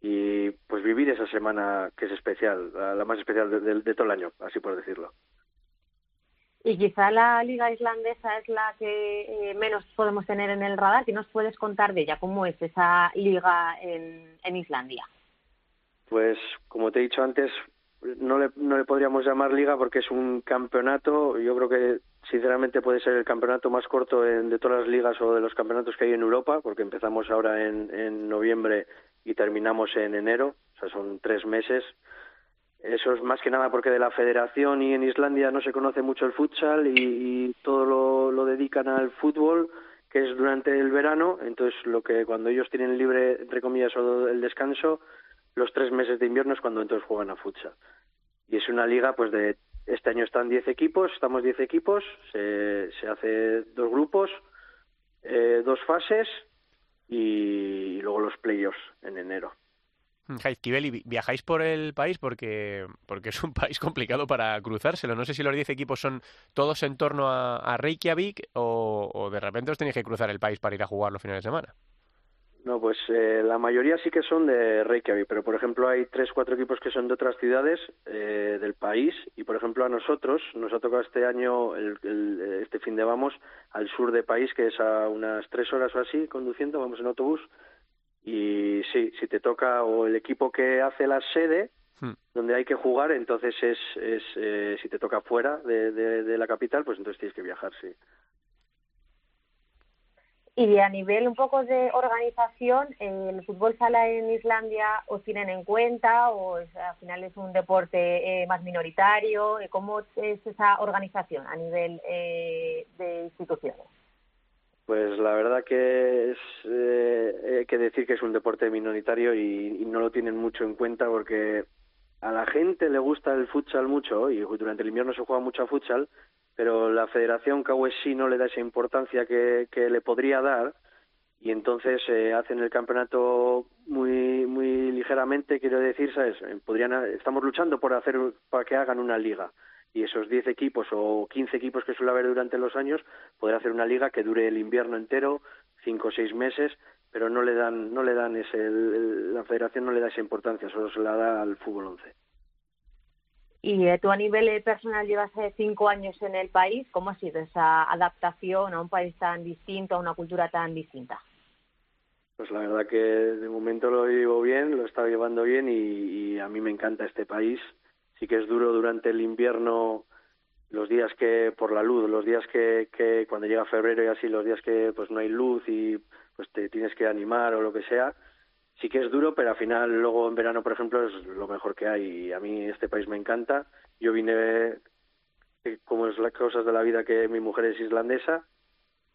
y pues vivir esa semana que es especial, la, más especial de, de, de, todo el año, así por decirlo. Y quizá la liga islandesa es la que eh, menos podemos tener en el radar. ¿Qué nos puedes contar de ella? ¿Cómo es esa liga en, en Islandia? Pues como te he dicho antes, no le, no le podríamos llamar liga porque es un campeonato. Yo creo que sinceramente puede ser el campeonato más corto en, de todas las ligas o de los campeonatos que hay en Europa, porque empezamos ahora en, en noviembre y terminamos en enero, o sea, son tres meses. Eso es más que nada porque de la federación y en Islandia no se conoce mucho el futsal y, todo lo, lo dedican al fútbol, que es durante el verano. Entonces, lo que cuando ellos tienen libre, entre comillas, o el descanso, los tres meses de invierno es cuando entonces juegan a futsal. Y es una liga, pues de este año están diez equipos, estamos diez equipos, se, se hace dos grupos, eh, dos fases y, luego los playoffs en enero. Jaizkibel, ¿viajáis por el país? Porque, porque es un país complicado para cruzárselo. No sé si los 10 equipos son todos en torno a, a Reykjavik o, o, de repente os tenéis que cruzar el país para ir a jugar los fines de semana. No, pues eh, la mayoría sí que son de Reykjavik, pero por ejemplo hay tres, cuatro equipos que son de otras ciudades eh, del país y por ejemplo a nosotros nos ha tocado este año, el, el, este fin de vamos al sur del país, que es a unas tres horas o así conduciendo, vamos en autobús y sí, si te toca o el equipo que hace la sede hmm. donde hay que jugar, entonces es, es eh, si te toca fuera de, de, de la capital, pues entonces tienes que viajar, sí. Y a nivel un poco de organización, ¿el fútbol sala en Islandia os tienen en cuenta o es, al final es un deporte eh, más minoritario? ¿Cómo es esa organización a nivel eh, de instituciones? Pues la verdad que es eh, hay que decir que es un deporte minoritario y, y, no lo tienen mucho en cuenta porque a la gente le gusta el futsal mucho y durante el invierno se juega mucho a futsal, pero la Federación KWSI no le da esa importancia que, le podría dar y entonces eh, hacen el campeonato muy muy ligeramente quiero decir sabes podrían estamos luchando por hacer para que hagan una liga y esos 10 equipos o 15 equipos que suele haber durante los años poder hacer una liga que dure el invierno entero cinco o seis meses pero no le dan no le dan ese la Federación no le da esa importancia solo se la da al fútbol 11 y eh, tú a nivel eh, personal llevas eh, cinco años en el país. ¿Cómo ha sido esa adaptación a un país tan distinto, a una cultura tan distinta? Pues la verdad que de momento lo llevo bien, lo he estado llevando bien y, a mí me encanta este país. Sí que es duro durante el invierno los días que por la luz, los días que, que cuando llega febrero y así, los días que pues no hay luz y pues te tienes que animar o lo que sea, sí que es duro, pero al final luego en verano, por ejemplo, es lo mejor que hay. A mí este país me encanta. Yo vine, eh, como es las cosas de la vida, que mi mujer es islandesa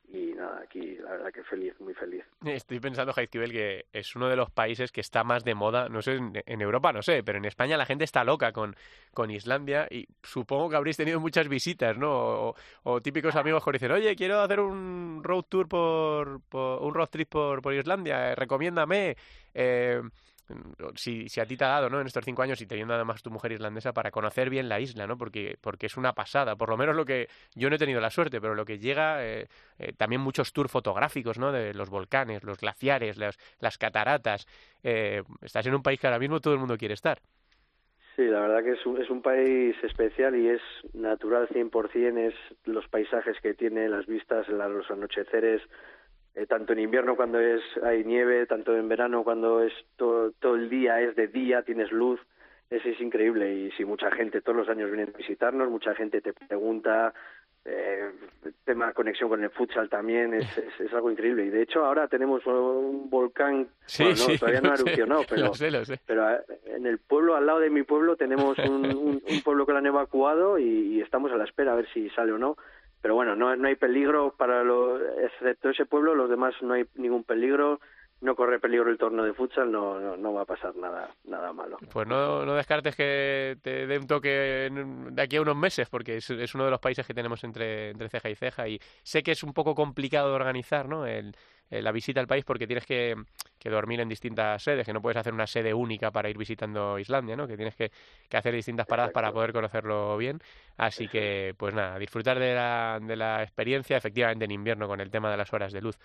y nada, aquí la verdad que feliz, muy feliz. Estoy pensando, Jaizkibel, que es uno de los países que está más de moda, no sé, en, Europa no sé, pero en España la gente está loca con, con Islandia y supongo que habréis tenido muchas visitas, ¿no? O, típicos amigos que dicen, oye, quiero hacer un road tour por, por un road trip por, por Islandia, recomiéndame. Eh, si, si a ti te ha dado, ¿no? En estos cinco años y teniendo además tu mujer irlandesa para conocer bien la isla, ¿no? Porque, porque es una pasada. Por lo menos lo que yo no he tenido la suerte, pero lo que llega, eh, eh, también muchos tours fotográficos, ¿no? De los volcanes, los glaciares, las, las cataratas. Eh, estás en un país que ahora mismo todo el mundo quiere estar. Sí, la verdad que es un, es un país especial y es natural 100%, es los paisajes que tiene, las vistas, los anocheceres, eh, tanto en invierno cuando es hay nieve, tanto en verano cuando es todo, todo el día es de día, tienes luz, eso es increíble. Y si mucha gente todos los años viene a visitarnos, mucha gente te pregunta, eh, tema conexión con el futsal también es, es, algo increíble. Y de hecho ahora tenemos un volcán todavía no ha erupcionado pero, pero eh, en el pueblo al lado de mi pueblo tenemos un, un, pueblo que lo han evacuado y, estamos a la espera a ver si sale o no pero bueno, no, no hay peligro para lo, excepto ese pueblo, los demás no hay ningún peligro, no corre peligro el torneo de futsal, no, no, no va a pasar nada, nada malo. Pues no, no descartes que te dé un toque de aquí a unos meses, porque es, es, uno de los países que tenemos entre, entre ceja y ceja, y sé que es un poco complicado de organizar, ¿no? El, eh, la visita al país porque tienes que, que, dormir en distintas sedes, que no puedes hacer una sede única para ir visitando Islandia, ¿no? Que tienes que, que hacer distintas paradas para poder conocerlo bien. Así que, pues nada, disfrutar de la, de la experiencia, efectivamente en invierno con el tema de las horas de luz,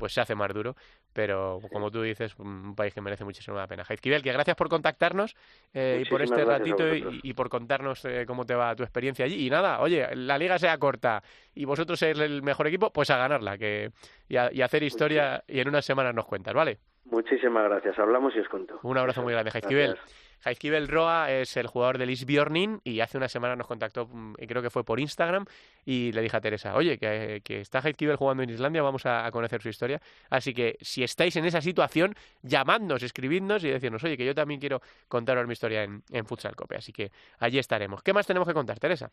pues se hace más duro, pero como tú dices, un país que merece muchísimo la pena. Jaizkibel, que gracias por contactarnos eh, y por este ratito y, por contarnos eh, cómo te va tu experiencia allí. Y nada, oye, la liga sea corta y vosotros sois el mejor equipo, pues a ganarla que y, y hacer historia y en unas semanas nos cuentas, ¿vale? Muchísimas gracias. Hablamos y os cuento. Un abrazo muy grande, Jaizkibel. Jaizkibel Roa es el jugador del Isbjornin y hace una semana nos contactó, mm, creo que fue por Instagram, y le dije a Teresa, oye, que, que está Jaizkibel jugando en Islandia, vamos a, conocer su historia. Así que si estáis en esa situación, llamadnos, escribidnos y decirnos, oye, que yo también quiero contaros mi historia en, en Futsal Cope. Así que allí estaremos. ¿Qué más tenemos que contar, Teresa?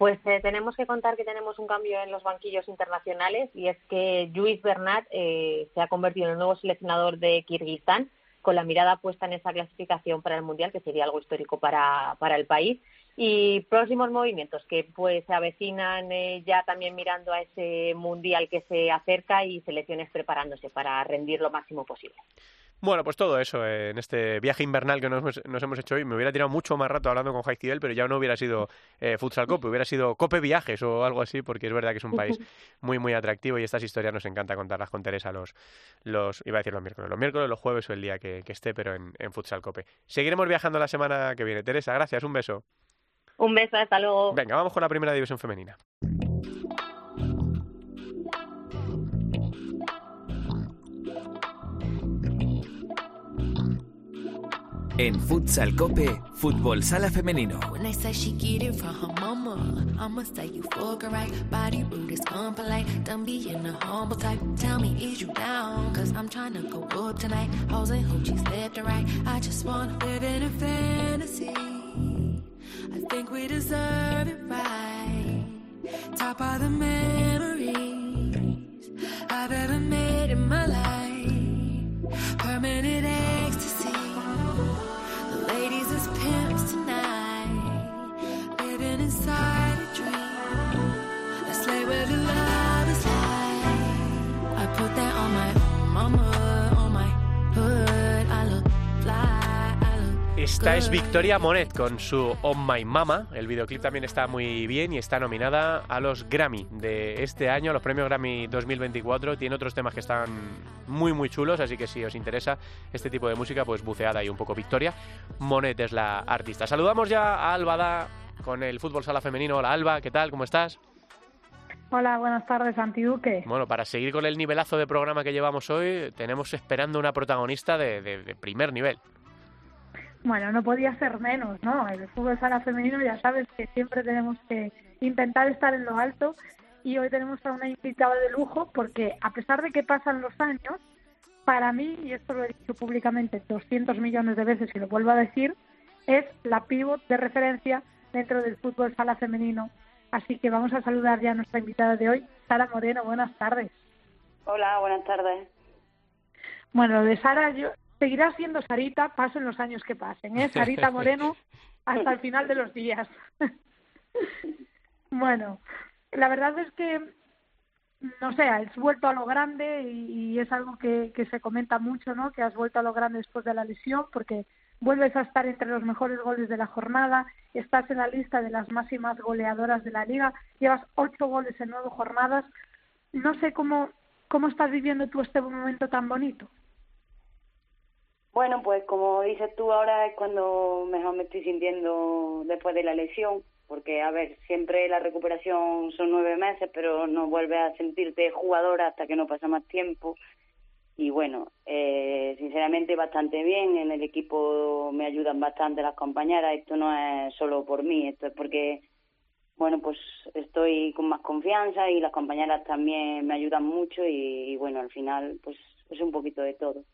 Pues eh, tenemos que contar que tenemos un cambio en los banquillos internacionales y es que Luis Bernat eh, se ha convertido en el nuevo seleccionador de Kirguistán con la mirada puesta en esa clasificación para el Mundial, que sería algo histórico para, para el país. Y próximos movimientos que pues se avecinan eh, ya también mirando a ese Mundial que se acerca y selecciones preparándose para rendir lo máximo posible. Bueno, pues todo eso eh, en este viaje invernal que nos, hemos hecho hoy. Me hubiera tirado mucho más rato hablando con Jaizkibel, pero ya no hubiera sido eh, Futsal Cope, hubiera sido Cope Viajes o algo así, porque es verdad que es un país muy, muy atractivo y estas historias nos encanta contarlas con Teresa los, los iba a decir los miércoles, los miércoles, los jueves o el día que, esté, pero en, en Futsal Cope. Seguiremos viajando la semana que viene. Teresa, gracias, un beso. Un beso, hasta luego. Venga, vamos con la primera división femenina. En Futsal Cope, Fútbol Sala Femenino. When they say she get it from her mama, I'ma say you fuck right. Body rude is unpolite, done being a humble type. Tell me, is you down? Cause I'm trying to go up tonight. Hoes and hoochies left and right. I just wanna live in a fantasy. I think we deserve it right. Top of the memories I've ever made in my life. Permanent Esta es Victoria Monet con su On My Mama. El videoclip también está muy bien y está nominada a los Grammy de este año, a los premios Grammy 2024. Tiene otros temas que están muy, muy chulos, así que si os interesa este tipo de música, pues buceada y un poco Victoria. Monet es la artista. Saludamos ya a Alba con el fútbol sala femenino. Hola Alba, ¿qué tal? ¿Cómo estás? Hola, buenas tardes, Antiduque. Bueno, para seguir con el nivelazo de programa que llevamos hoy, tenemos esperando una protagonista de primer nivel. Bueno, no podía ser menos, ¿no? El fútbol sala femenino ya sabes que siempre tenemos que intentar estar en lo alto y hoy tenemos a una invitada de lujo porque a pesar de que pasan los años, para mí, y esto lo he dicho públicamente 200 millones de veces y lo vuelvo a decir, es la pívot de referencia dentro del fútbol sala femenino. Así que vamos a saludar ya a nuestra invitada de hoy, Sara Moreno. Buenas tardes. Hola, buenas tardes. Bueno, de Sara, yo seguirá siendo Sarita, pasen los años que pasen, ¿eh? Sarita Moreno hasta el final de los días. bueno, la verdad es que, no sé, has vuelto a lo grande y, es algo que, que se comenta mucho, ¿no? Que has vuelto a lo grande después de la lesión, porque vuelves a estar entre los mejores goles de la jornada, estás en la lista de las máximas goleadoras de la liga, llevas ocho goles en nueve jornadas. No sé cómo, cómo estás viviendo tú este momento tan bonito. Bueno, pues como dices tú, ahora es cuando mejor me estoy sintiendo después de la lesión, porque, a ver, siempre la recuperación son nueve meses, pero no vuelves a sentirte jugadora hasta que no pasa más tiempo. Y bueno, eh, sinceramente bastante bien, en el equipo me ayudan bastante las compañeras, esto no es solo por mí, esto es porque, bueno, pues estoy con más confianza y las compañeras también me ayudan mucho y, y bueno, al final, pues es un poquito de todo.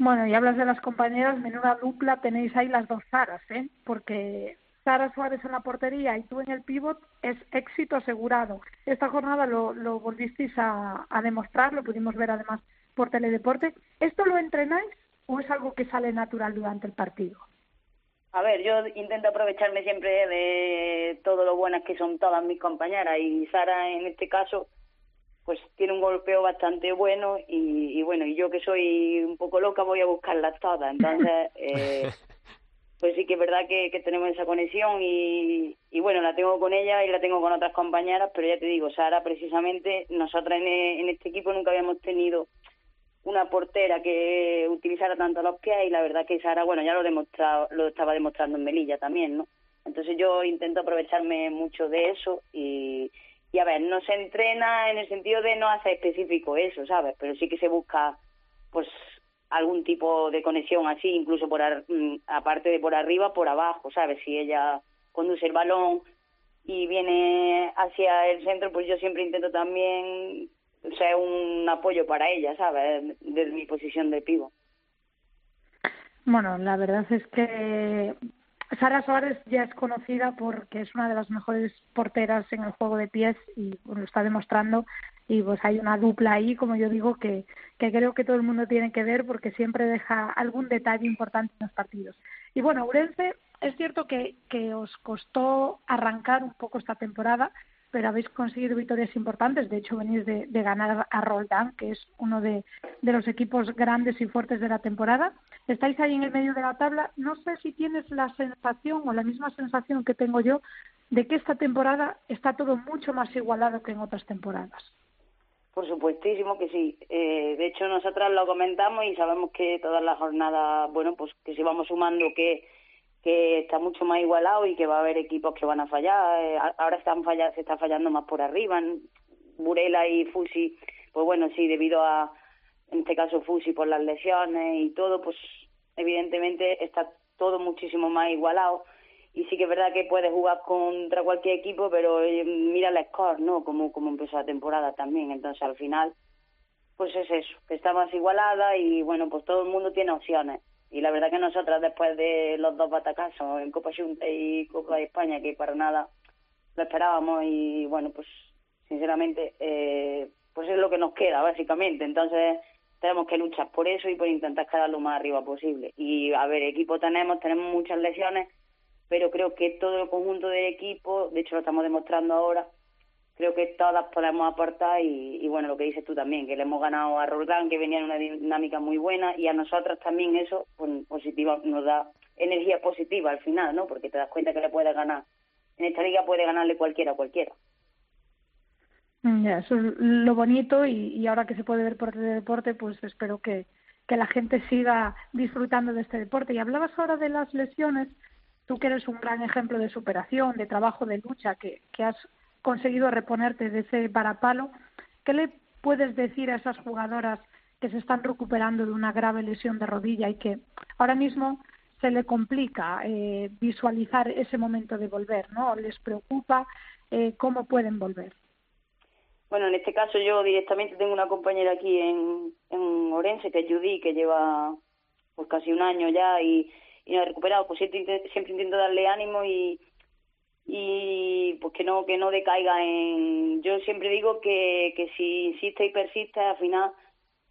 Bueno, y hablas de las compañeras, menuda dupla tenéis ahí las dos Saras, ¿eh? Porque Sara Suárez en la portería y tú en el pivot es éxito asegurado. Esta jornada lo, lo volvisteis a, a demostrar, lo pudimos ver además por Teledeporte. ¿Esto lo entrenáis o es algo que sale natural durante el partido? A ver, yo intento aprovecharme siempre de todo lo buenas que son todas mis compañeras y Sara en este caso pues tiene un golpeo bastante bueno y, bueno, y yo que soy un poco loca voy a buscarlas todas. Entonces, eh, pues sí que es verdad que, tenemos esa conexión y, y, bueno, la tengo con ella y la tengo con otras compañeras, pero ya te digo, Sara, precisamente, nosotras en, en este equipo nunca habíamos tenido una portera que utilizara tanto los pies y la verdad que Sara, bueno, ya lo, demostrado, lo estaba demostrando en Melilla también, ¿no? Entonces yo intento aprovecharme mucho de eso y, y a ver, no se entrena en el sentido de no hacer específico eso, ¿sabes? Pero sí que se busca, pues, algún tipo de conexión así, incluso por mm, aparte de por arriba, por abajo, ¿sabes? Si ella conduce el balón y viene hacia el centro, pues yo siempre intento también ser un apoyo para ella, ¿sabes? Desde mi posición de pivo. Bueno, la verdad es que Sara Suárez ya es conocida porque es una de las mejores porteras en el juego de pies y lo está demostrando y pues hay una dupla ahí, como yo digo, que, creo que todo el mundo tiene que ver porque siempre deja algún detalle importante en los partidos. Y bueno, Urense, es cierto que, que os costó arrancar un poco esta temporada, pero habéis conseguido victorias importantes. De hecho, venís de, ganar a Roldán, que es uno de, los equipos grandes y fuertes de la temporada. Estáis ahí en el medio de la tabla. No sé si tienes la sensación o la misma sensación que tengo yo de que esta temporada está todo mucho más igualado que en otras temporadas. Por supuestísimo que sí. Eh, de hecho, nosotras lo comentamos y sabemos que todas las jornadas, bueno, pues que si vamos sumando que que está mucho más igualado y que va a haber equipos que van a fallar. Eh, ahora están falla, se está fallando más por arriba. Burela y Fusi, pues bueno, sí, debido a, en este caso Fusi por las lesiones y todo, pues evidentemente está todo muchísimo más igualado. Y sí que es verdad que puedes jugar contra cualquier equipo, pero eh, mira el score, ¿no? Como, como empezó la temporada también. Entonces al final, pues es eso, que está más igualada y bueno, pues todo el mundo tiene opciones y la verdad que nosotras después de los dos batacazos en Copa Junta y Copa de España que para nada lo esperábamos y bueno pues sinceramente eh, pues es lo que nos queda básicamente. Entonces tenemos que luchar por eso y por intentar quedar lo más arriba posible. Y a ver equipo tenemos tenemos muchas lesiones pero creo que todo el conjunto del equipo de hecho lo estamos demostrando ahora creo que todas podemos aportar y, bueno, lo que dices tú también, que le hemos ganado a Roldán, que venía en una dinámica muy buena y a nosotras también eso pues, positiva, nos da energía positiva al final, ¿no? Porque te das cuenta que le puedes ganar. En esta liga puede ganarle cualquiera a cualquiera. Mm, ya, eso es lo bonito y, ahora que se puede ver por el deporte, pues espero que, que la gente siga disfrutando de este deporte. Y hablabas ahora de las lesiones, tú que eres un gran ejemplo de superación, de trabajo, de lucha, que, que has conseguido reponerte de ese varapalo. ¿Qué le puedes decir a esas jugadoras que se están recuperando de una grave lesión de rodilla y que ahora mismo se le complica eh, visualizar ese momento de volver, ¿no? Les preocupa eh, cómo pueden volver. Bueno, en este caso yo directamente tengo una compañera aquí en, en Orense, que es Judy, que lleva pues casi un año ya y, y no ha recuperado. Pues siempre, siempre intento darle ánimo y, y pues que no que no decaiga en yo siempre digo que, que si insiste y persiste al final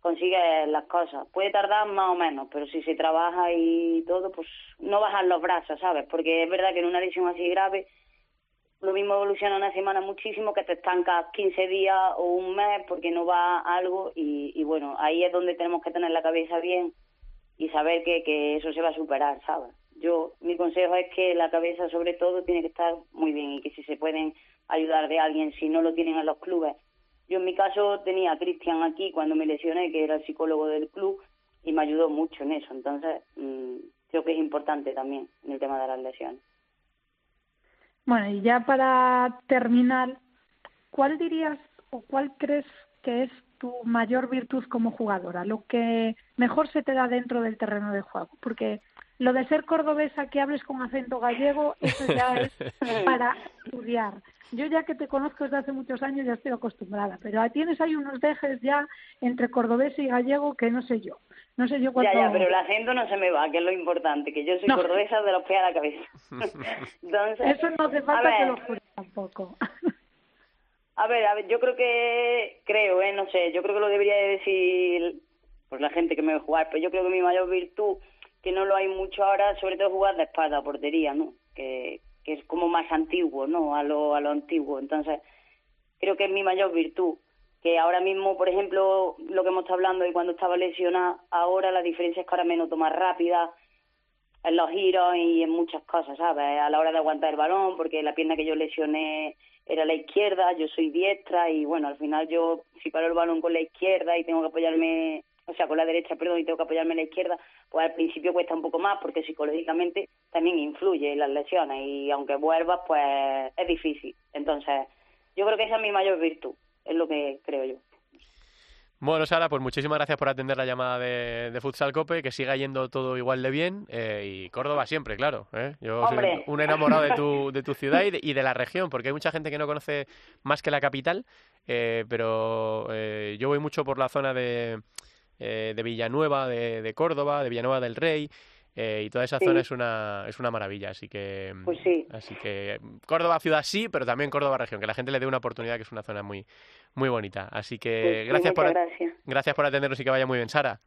consigues las cosas. Puede tardar más o menos pero si se trabaja y todo pues no bajan los brazos sabes porque es verdad que en una lesión así grave lo mismo evoluciona una semana muchísimo que te estancas 15 días o un mes porque no va algo y, y bueno ahí es donde tenemos que tener la cabeza bien y saber que, que eso se va a superar sabes yo mi consejo es que la cabeza sobre todo tiene que estar muy bien y que si se pueden ayudar de alguien si no lo tienen en los clubes. Yo en mi caso tenía a Cristian aquí cuando me lesioné que era el psicólogo del club y me ayudó mucho en eso. Entonces mmm, creo que es importante también en el tema de las lesiones. Bueno y ya para terminar cuál dirías o cuál crees que es tu mayor virtud como jugadora, lo que mejor se te da dentro del terreno de juego, porque lo de ser cordobesa que hables con acento gallego, eso ya es para estudiar. Yo ya que te conozco desde hace muchos años ya estoy acostumbrada, pero tienes ahí unos dejes ya entre cordobés y gallego que no sé yo. No sé yo cuánto... Ya, ya, pero el acento no se me va, que es lo importante, que yo soy No. cordobesa de los pies a la cabeza. Entonces, Eso no hace a falta que lo jures tampoco. A ver, a ver, yo creo que, creo, eh, no sé, yo creo que lo debería de decir pues la gente que me ve jugar, pero yo creo que mi mayor virtud, que no lo hay mucho ahora, sobre todo jugar de espada portería, ¿no? Que, que es como más antiguo, ¿no? A lo, a lo antiguo. Entonces, creo que es mi mayor virtud. Que ahora mismo, por ejemplo, lo que hemos estado hablando y cuando estaba lesionada, ahora la diferencia es que ahora me noto más rápida en los giros y en muchas cosas, ¿sabes? A la hora de aguantar el balón, porque la pierna que yo lesioné era la izquierda, yo soy diestra y bueno, al final yo si paro el balón con la izquierda y tengo que apoyarme, o sea, con la derecha, perdón, y tengo que apoyarme en la izquierda, pues al principio cuesta un poco más porque psicológicamente también influye en las lesiones y aunque vuelvas, pues es difícil. Entonces, yo creo que esa es mi mayor virtud, es lo que creo yo. Bueno, Sara, pues muchísimas gracias por atender la llamada de, de Futsal Cope, que siga yendo todo igual de bien eh, y Córdoba siempre, claro. ¿eh? Yo Hombre. soy un enamorado de tu, de tu ciudad y de, y de la región, porque hay mucha gente que no conoce más que la capital, eh, pero eh, yo voy mucho por la zona de, eh, de Villanueva, de, de Córdoba, de Villanueva del Rey. eh, y toda esa Sí. zona es una es una maravilla, así que Pues sí. así que Córdoba ciudad sí, pero también Córdoba región, que la gente le dé una oportunidad, que es una zona muy muy bonita. Así que Pues sí, gracias por gracias por atendernos y que vaya muy bien, Sara.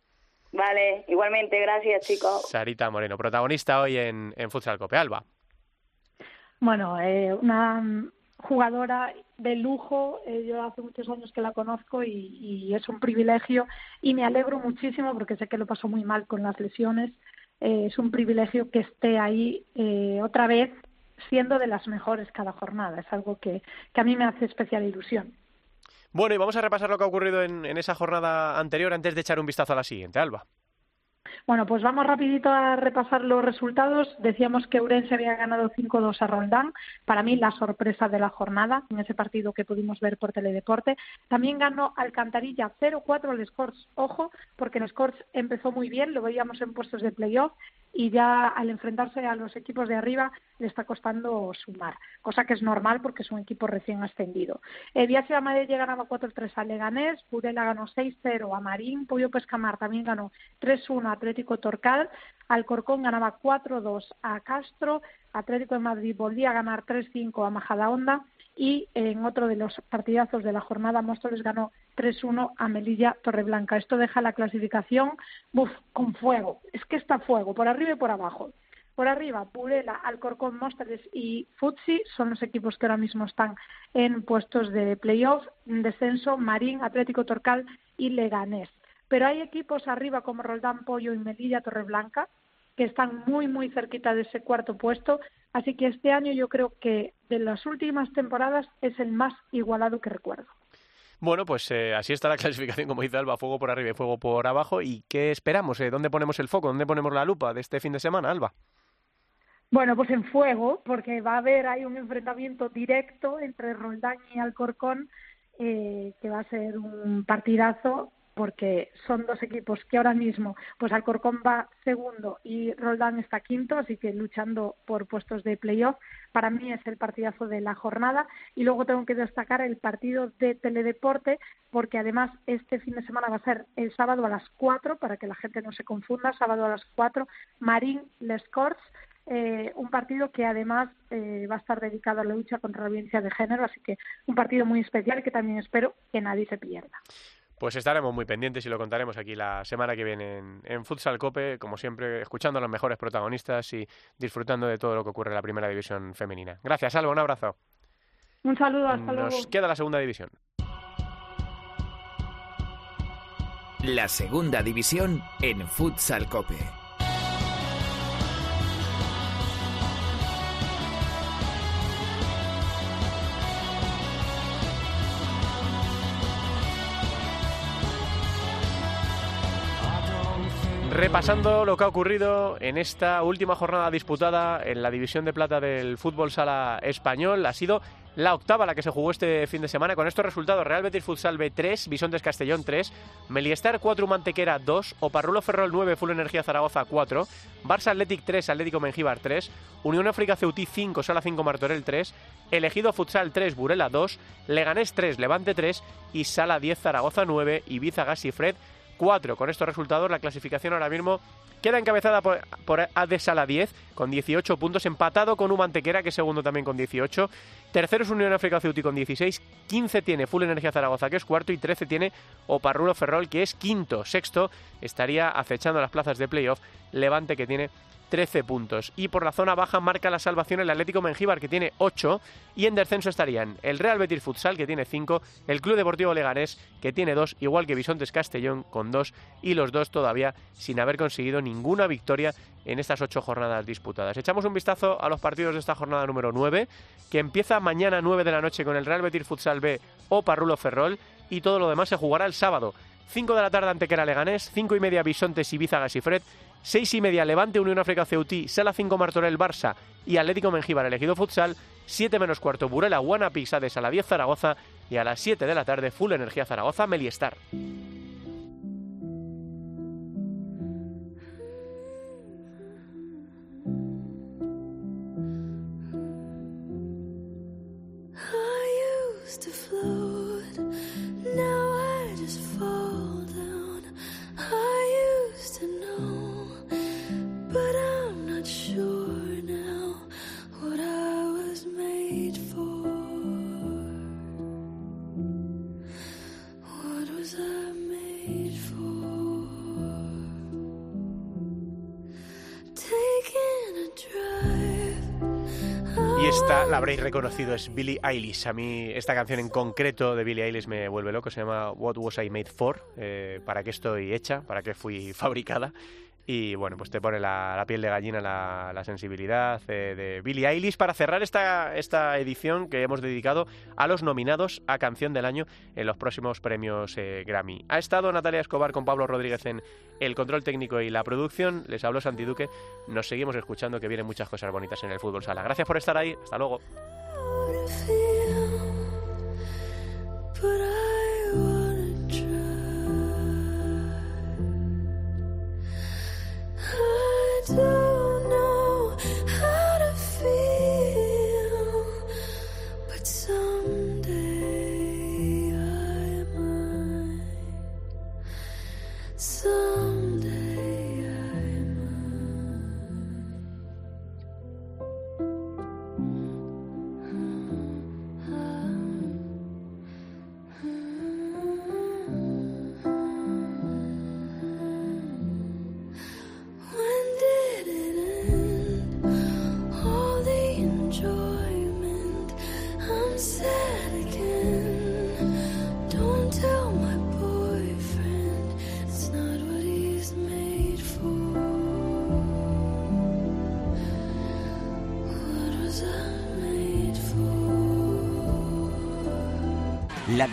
Vale, igualmente, gracias chicos. Sarita Moreno, protagonista hoy en, en Futsal Cope. Alba. Bueno, eh, una mm, jugadora de lujo, eh, yo hace muchos años que la conozco y, y es un privilegio y me alegro muchísimo porque sé que lo pasó muy mal con las lesiones. Eh, es un privilegio que esté ahí eh, otra vez siendo de las mejores cada jornada. Es algo que, a mí me hace especial ilusión. Bueno, y vamos a repasar lo que ha ocurrido en esa jornada anterior antes de echar un vistazo a la siguiente, Alba. Bueno, pues vamos rapidito a repasar los resultados. Decíamos que Urense había ganado 5-2 a Roldán. Para mí, la sorpresa de la jornada en ese partido que pudimos ver por Teledeporte. También ganó Alcantarilla 0-4 al Scorch. Ojo, porque el Scorch empezó muy bien, lo veíamos en puestos de playoff y ya al enfrentarse a los equipos de arriba le está costando sumar, cosa que es normal porque es un equipo recién ascendido. Eh, Viaje Amadelle ganaba 4-3 a Leganés, Burela ganó 6-0 a Marín, Pollo Pescamar también ganó 3-1 a Atlético Torcal, Alcorcón ganaba 4-2 a Castro, Atlético de Madrid volvía a ganar 3-5 a Majadahonda y en otro de los partidazos de la jornada Móstoles ganó 3-1 a Melilla Torreblanca. Esto deja la clasificación con fuego. Es que está fuego, por arriba y por abajo. Por arriba, Purela, Alcorcón, Móstoles y Futsi son los equipos que ahora mismo están en puestos de playoff, en descenso, Marín, Atlético Torcal y Leganés. Pero hay equipos arriba como Roldán, Pollo y Melilla Torreblanca que están muy, muy cerquita de ese cuarto puesto. Así que este año yo creo que de las últimas temporadas es el más igualado que recuerdo. Bueno, pues eh, así está la clasificación, como dice Alba, fuego por arriba y fuego por abajo. ¿Y qué esperamos? Eh? ¿Dónde ponemos el foco? ¿Dónde ponemos la lupa de este fin de semana, Alba? Bueno, pues en fuego, porque va a haber hay un enfrentamiento directo entre Roldán y Alcorcón, eh, que va a ser un partidazo porque son dos equipos que ahora mismo, pues Alcorcón va segundo y Roldán está quinto, así que luchando por puestos de playoff. Para mí es el partidazo de la jornada y luego tengo que destacar el partido de Teledeporte, porque además este fin de semana va a ser el sábado a las cuatro, para que la gente no se confunda, sábado a las cuatro, Marín Les Corts eh, un partido que además eh, va a estar dedicado a la lucha contra la violencia de género, así que un partido muy especial que también espero que nadie se pierda. Pues estaremos muy pendientes y lo contaremos aquí la semana que viene en, Futsal Cope, como siempre, escuchando a los mejores protagonistas y disfrutando de todo lo que ocurre en la primera división femenina. Gracias, Alba, un abrazo. Un saludo, hasta luego. Nos queda la segunda división. La segunda división en Futsal Cope. Repasando lo que ha ocurrido en esta última jornada disputada en la división de plata del fútbol sala español, ha sido la octava la que se jugó este fin de semana. Con estos resultados, Real Betis Futsal B 3, Bisontes Castellón 3, Meliestar 4, Mantequera 2, Oparrulo Ferrol 9, Full Energía Zaragoza 4, Barça Athletic 3, Atlético Mengíbar 3, Unión África Ceutí 5, Sala 5, Martorell 3, Elegido Futsal 3, Burela 2, Leganés 3, Levante 3 y Sala 10, Zaragoza 9, Ibiza Gas y Fred con estos resultados, la clasificación ahora mismo queda encabezada por, por Sala 10 con 18 puntos, empatado con Humantequera, que es segundo también con 18. Tercero es Unión África Ceuti con 16. 15 tiene Full Energía Zaragoza, que es cuarto. Y 13 tiene Oparrulo Ferrol, que es quinto. Sexto estaría acechando las plazas de playoff. Levante, que tiene 13 puntos. Y por la zona baja marca la salvación el Atlético Mengíbar, que tiene 8. Y en descenso estarían el Real Betis Futsal, que tiene 5. El Club Deportivo Leganés, que tiene 2. Igual que Bisontes Castellón, con 2. Y los dos todavía sin haber conseguido ninguna victoria en estas 8 jornadas disputadas. Echamos un vistazo a los partidos de esta jornada número 9, que empieza mañana 9 de la noche con el Real Betis Futsal B o Parrulo Ferrol. Y todo lo demás se jugará el sábado. 5 de la tarde Antequera Leganés, 5 y media Bisontes Ibiza Gasifred, 6 y media Levante, Unión África Ceutí, Sala 5 Martorell Barça y Atlético Mengíbar elegido futsal, 7 menos cuarto Burela Guanapisa de Sala 10 Zaragoza. Y a las 7 de la tarde Full Energía Zaragoza Meliestar. La habréis reconocido, es Billie Eilish. A mí esta canción en concreto de Billie Eilish me vuelve loco, se llama What Was I Made For, eh, para qué estoy hecha, para qué fui fabricada. Y bueno, pues te pone la, piel de gallina la, sensibilidad eh, de Billie Eilish para cerrar esta, esta edición que hemos dedicado a los nominados a Canción del Año en los próximos premios eh, Grammy. Ha estado Natalia Escobar con Pablo Rodríguez en el control técnico y la producción. Les habló Santi Duque. Nos seguimos escuchando que vienen muchas cosas bonitas en el fútbol sala. Gracias por estar ahí. Hasta luego. do.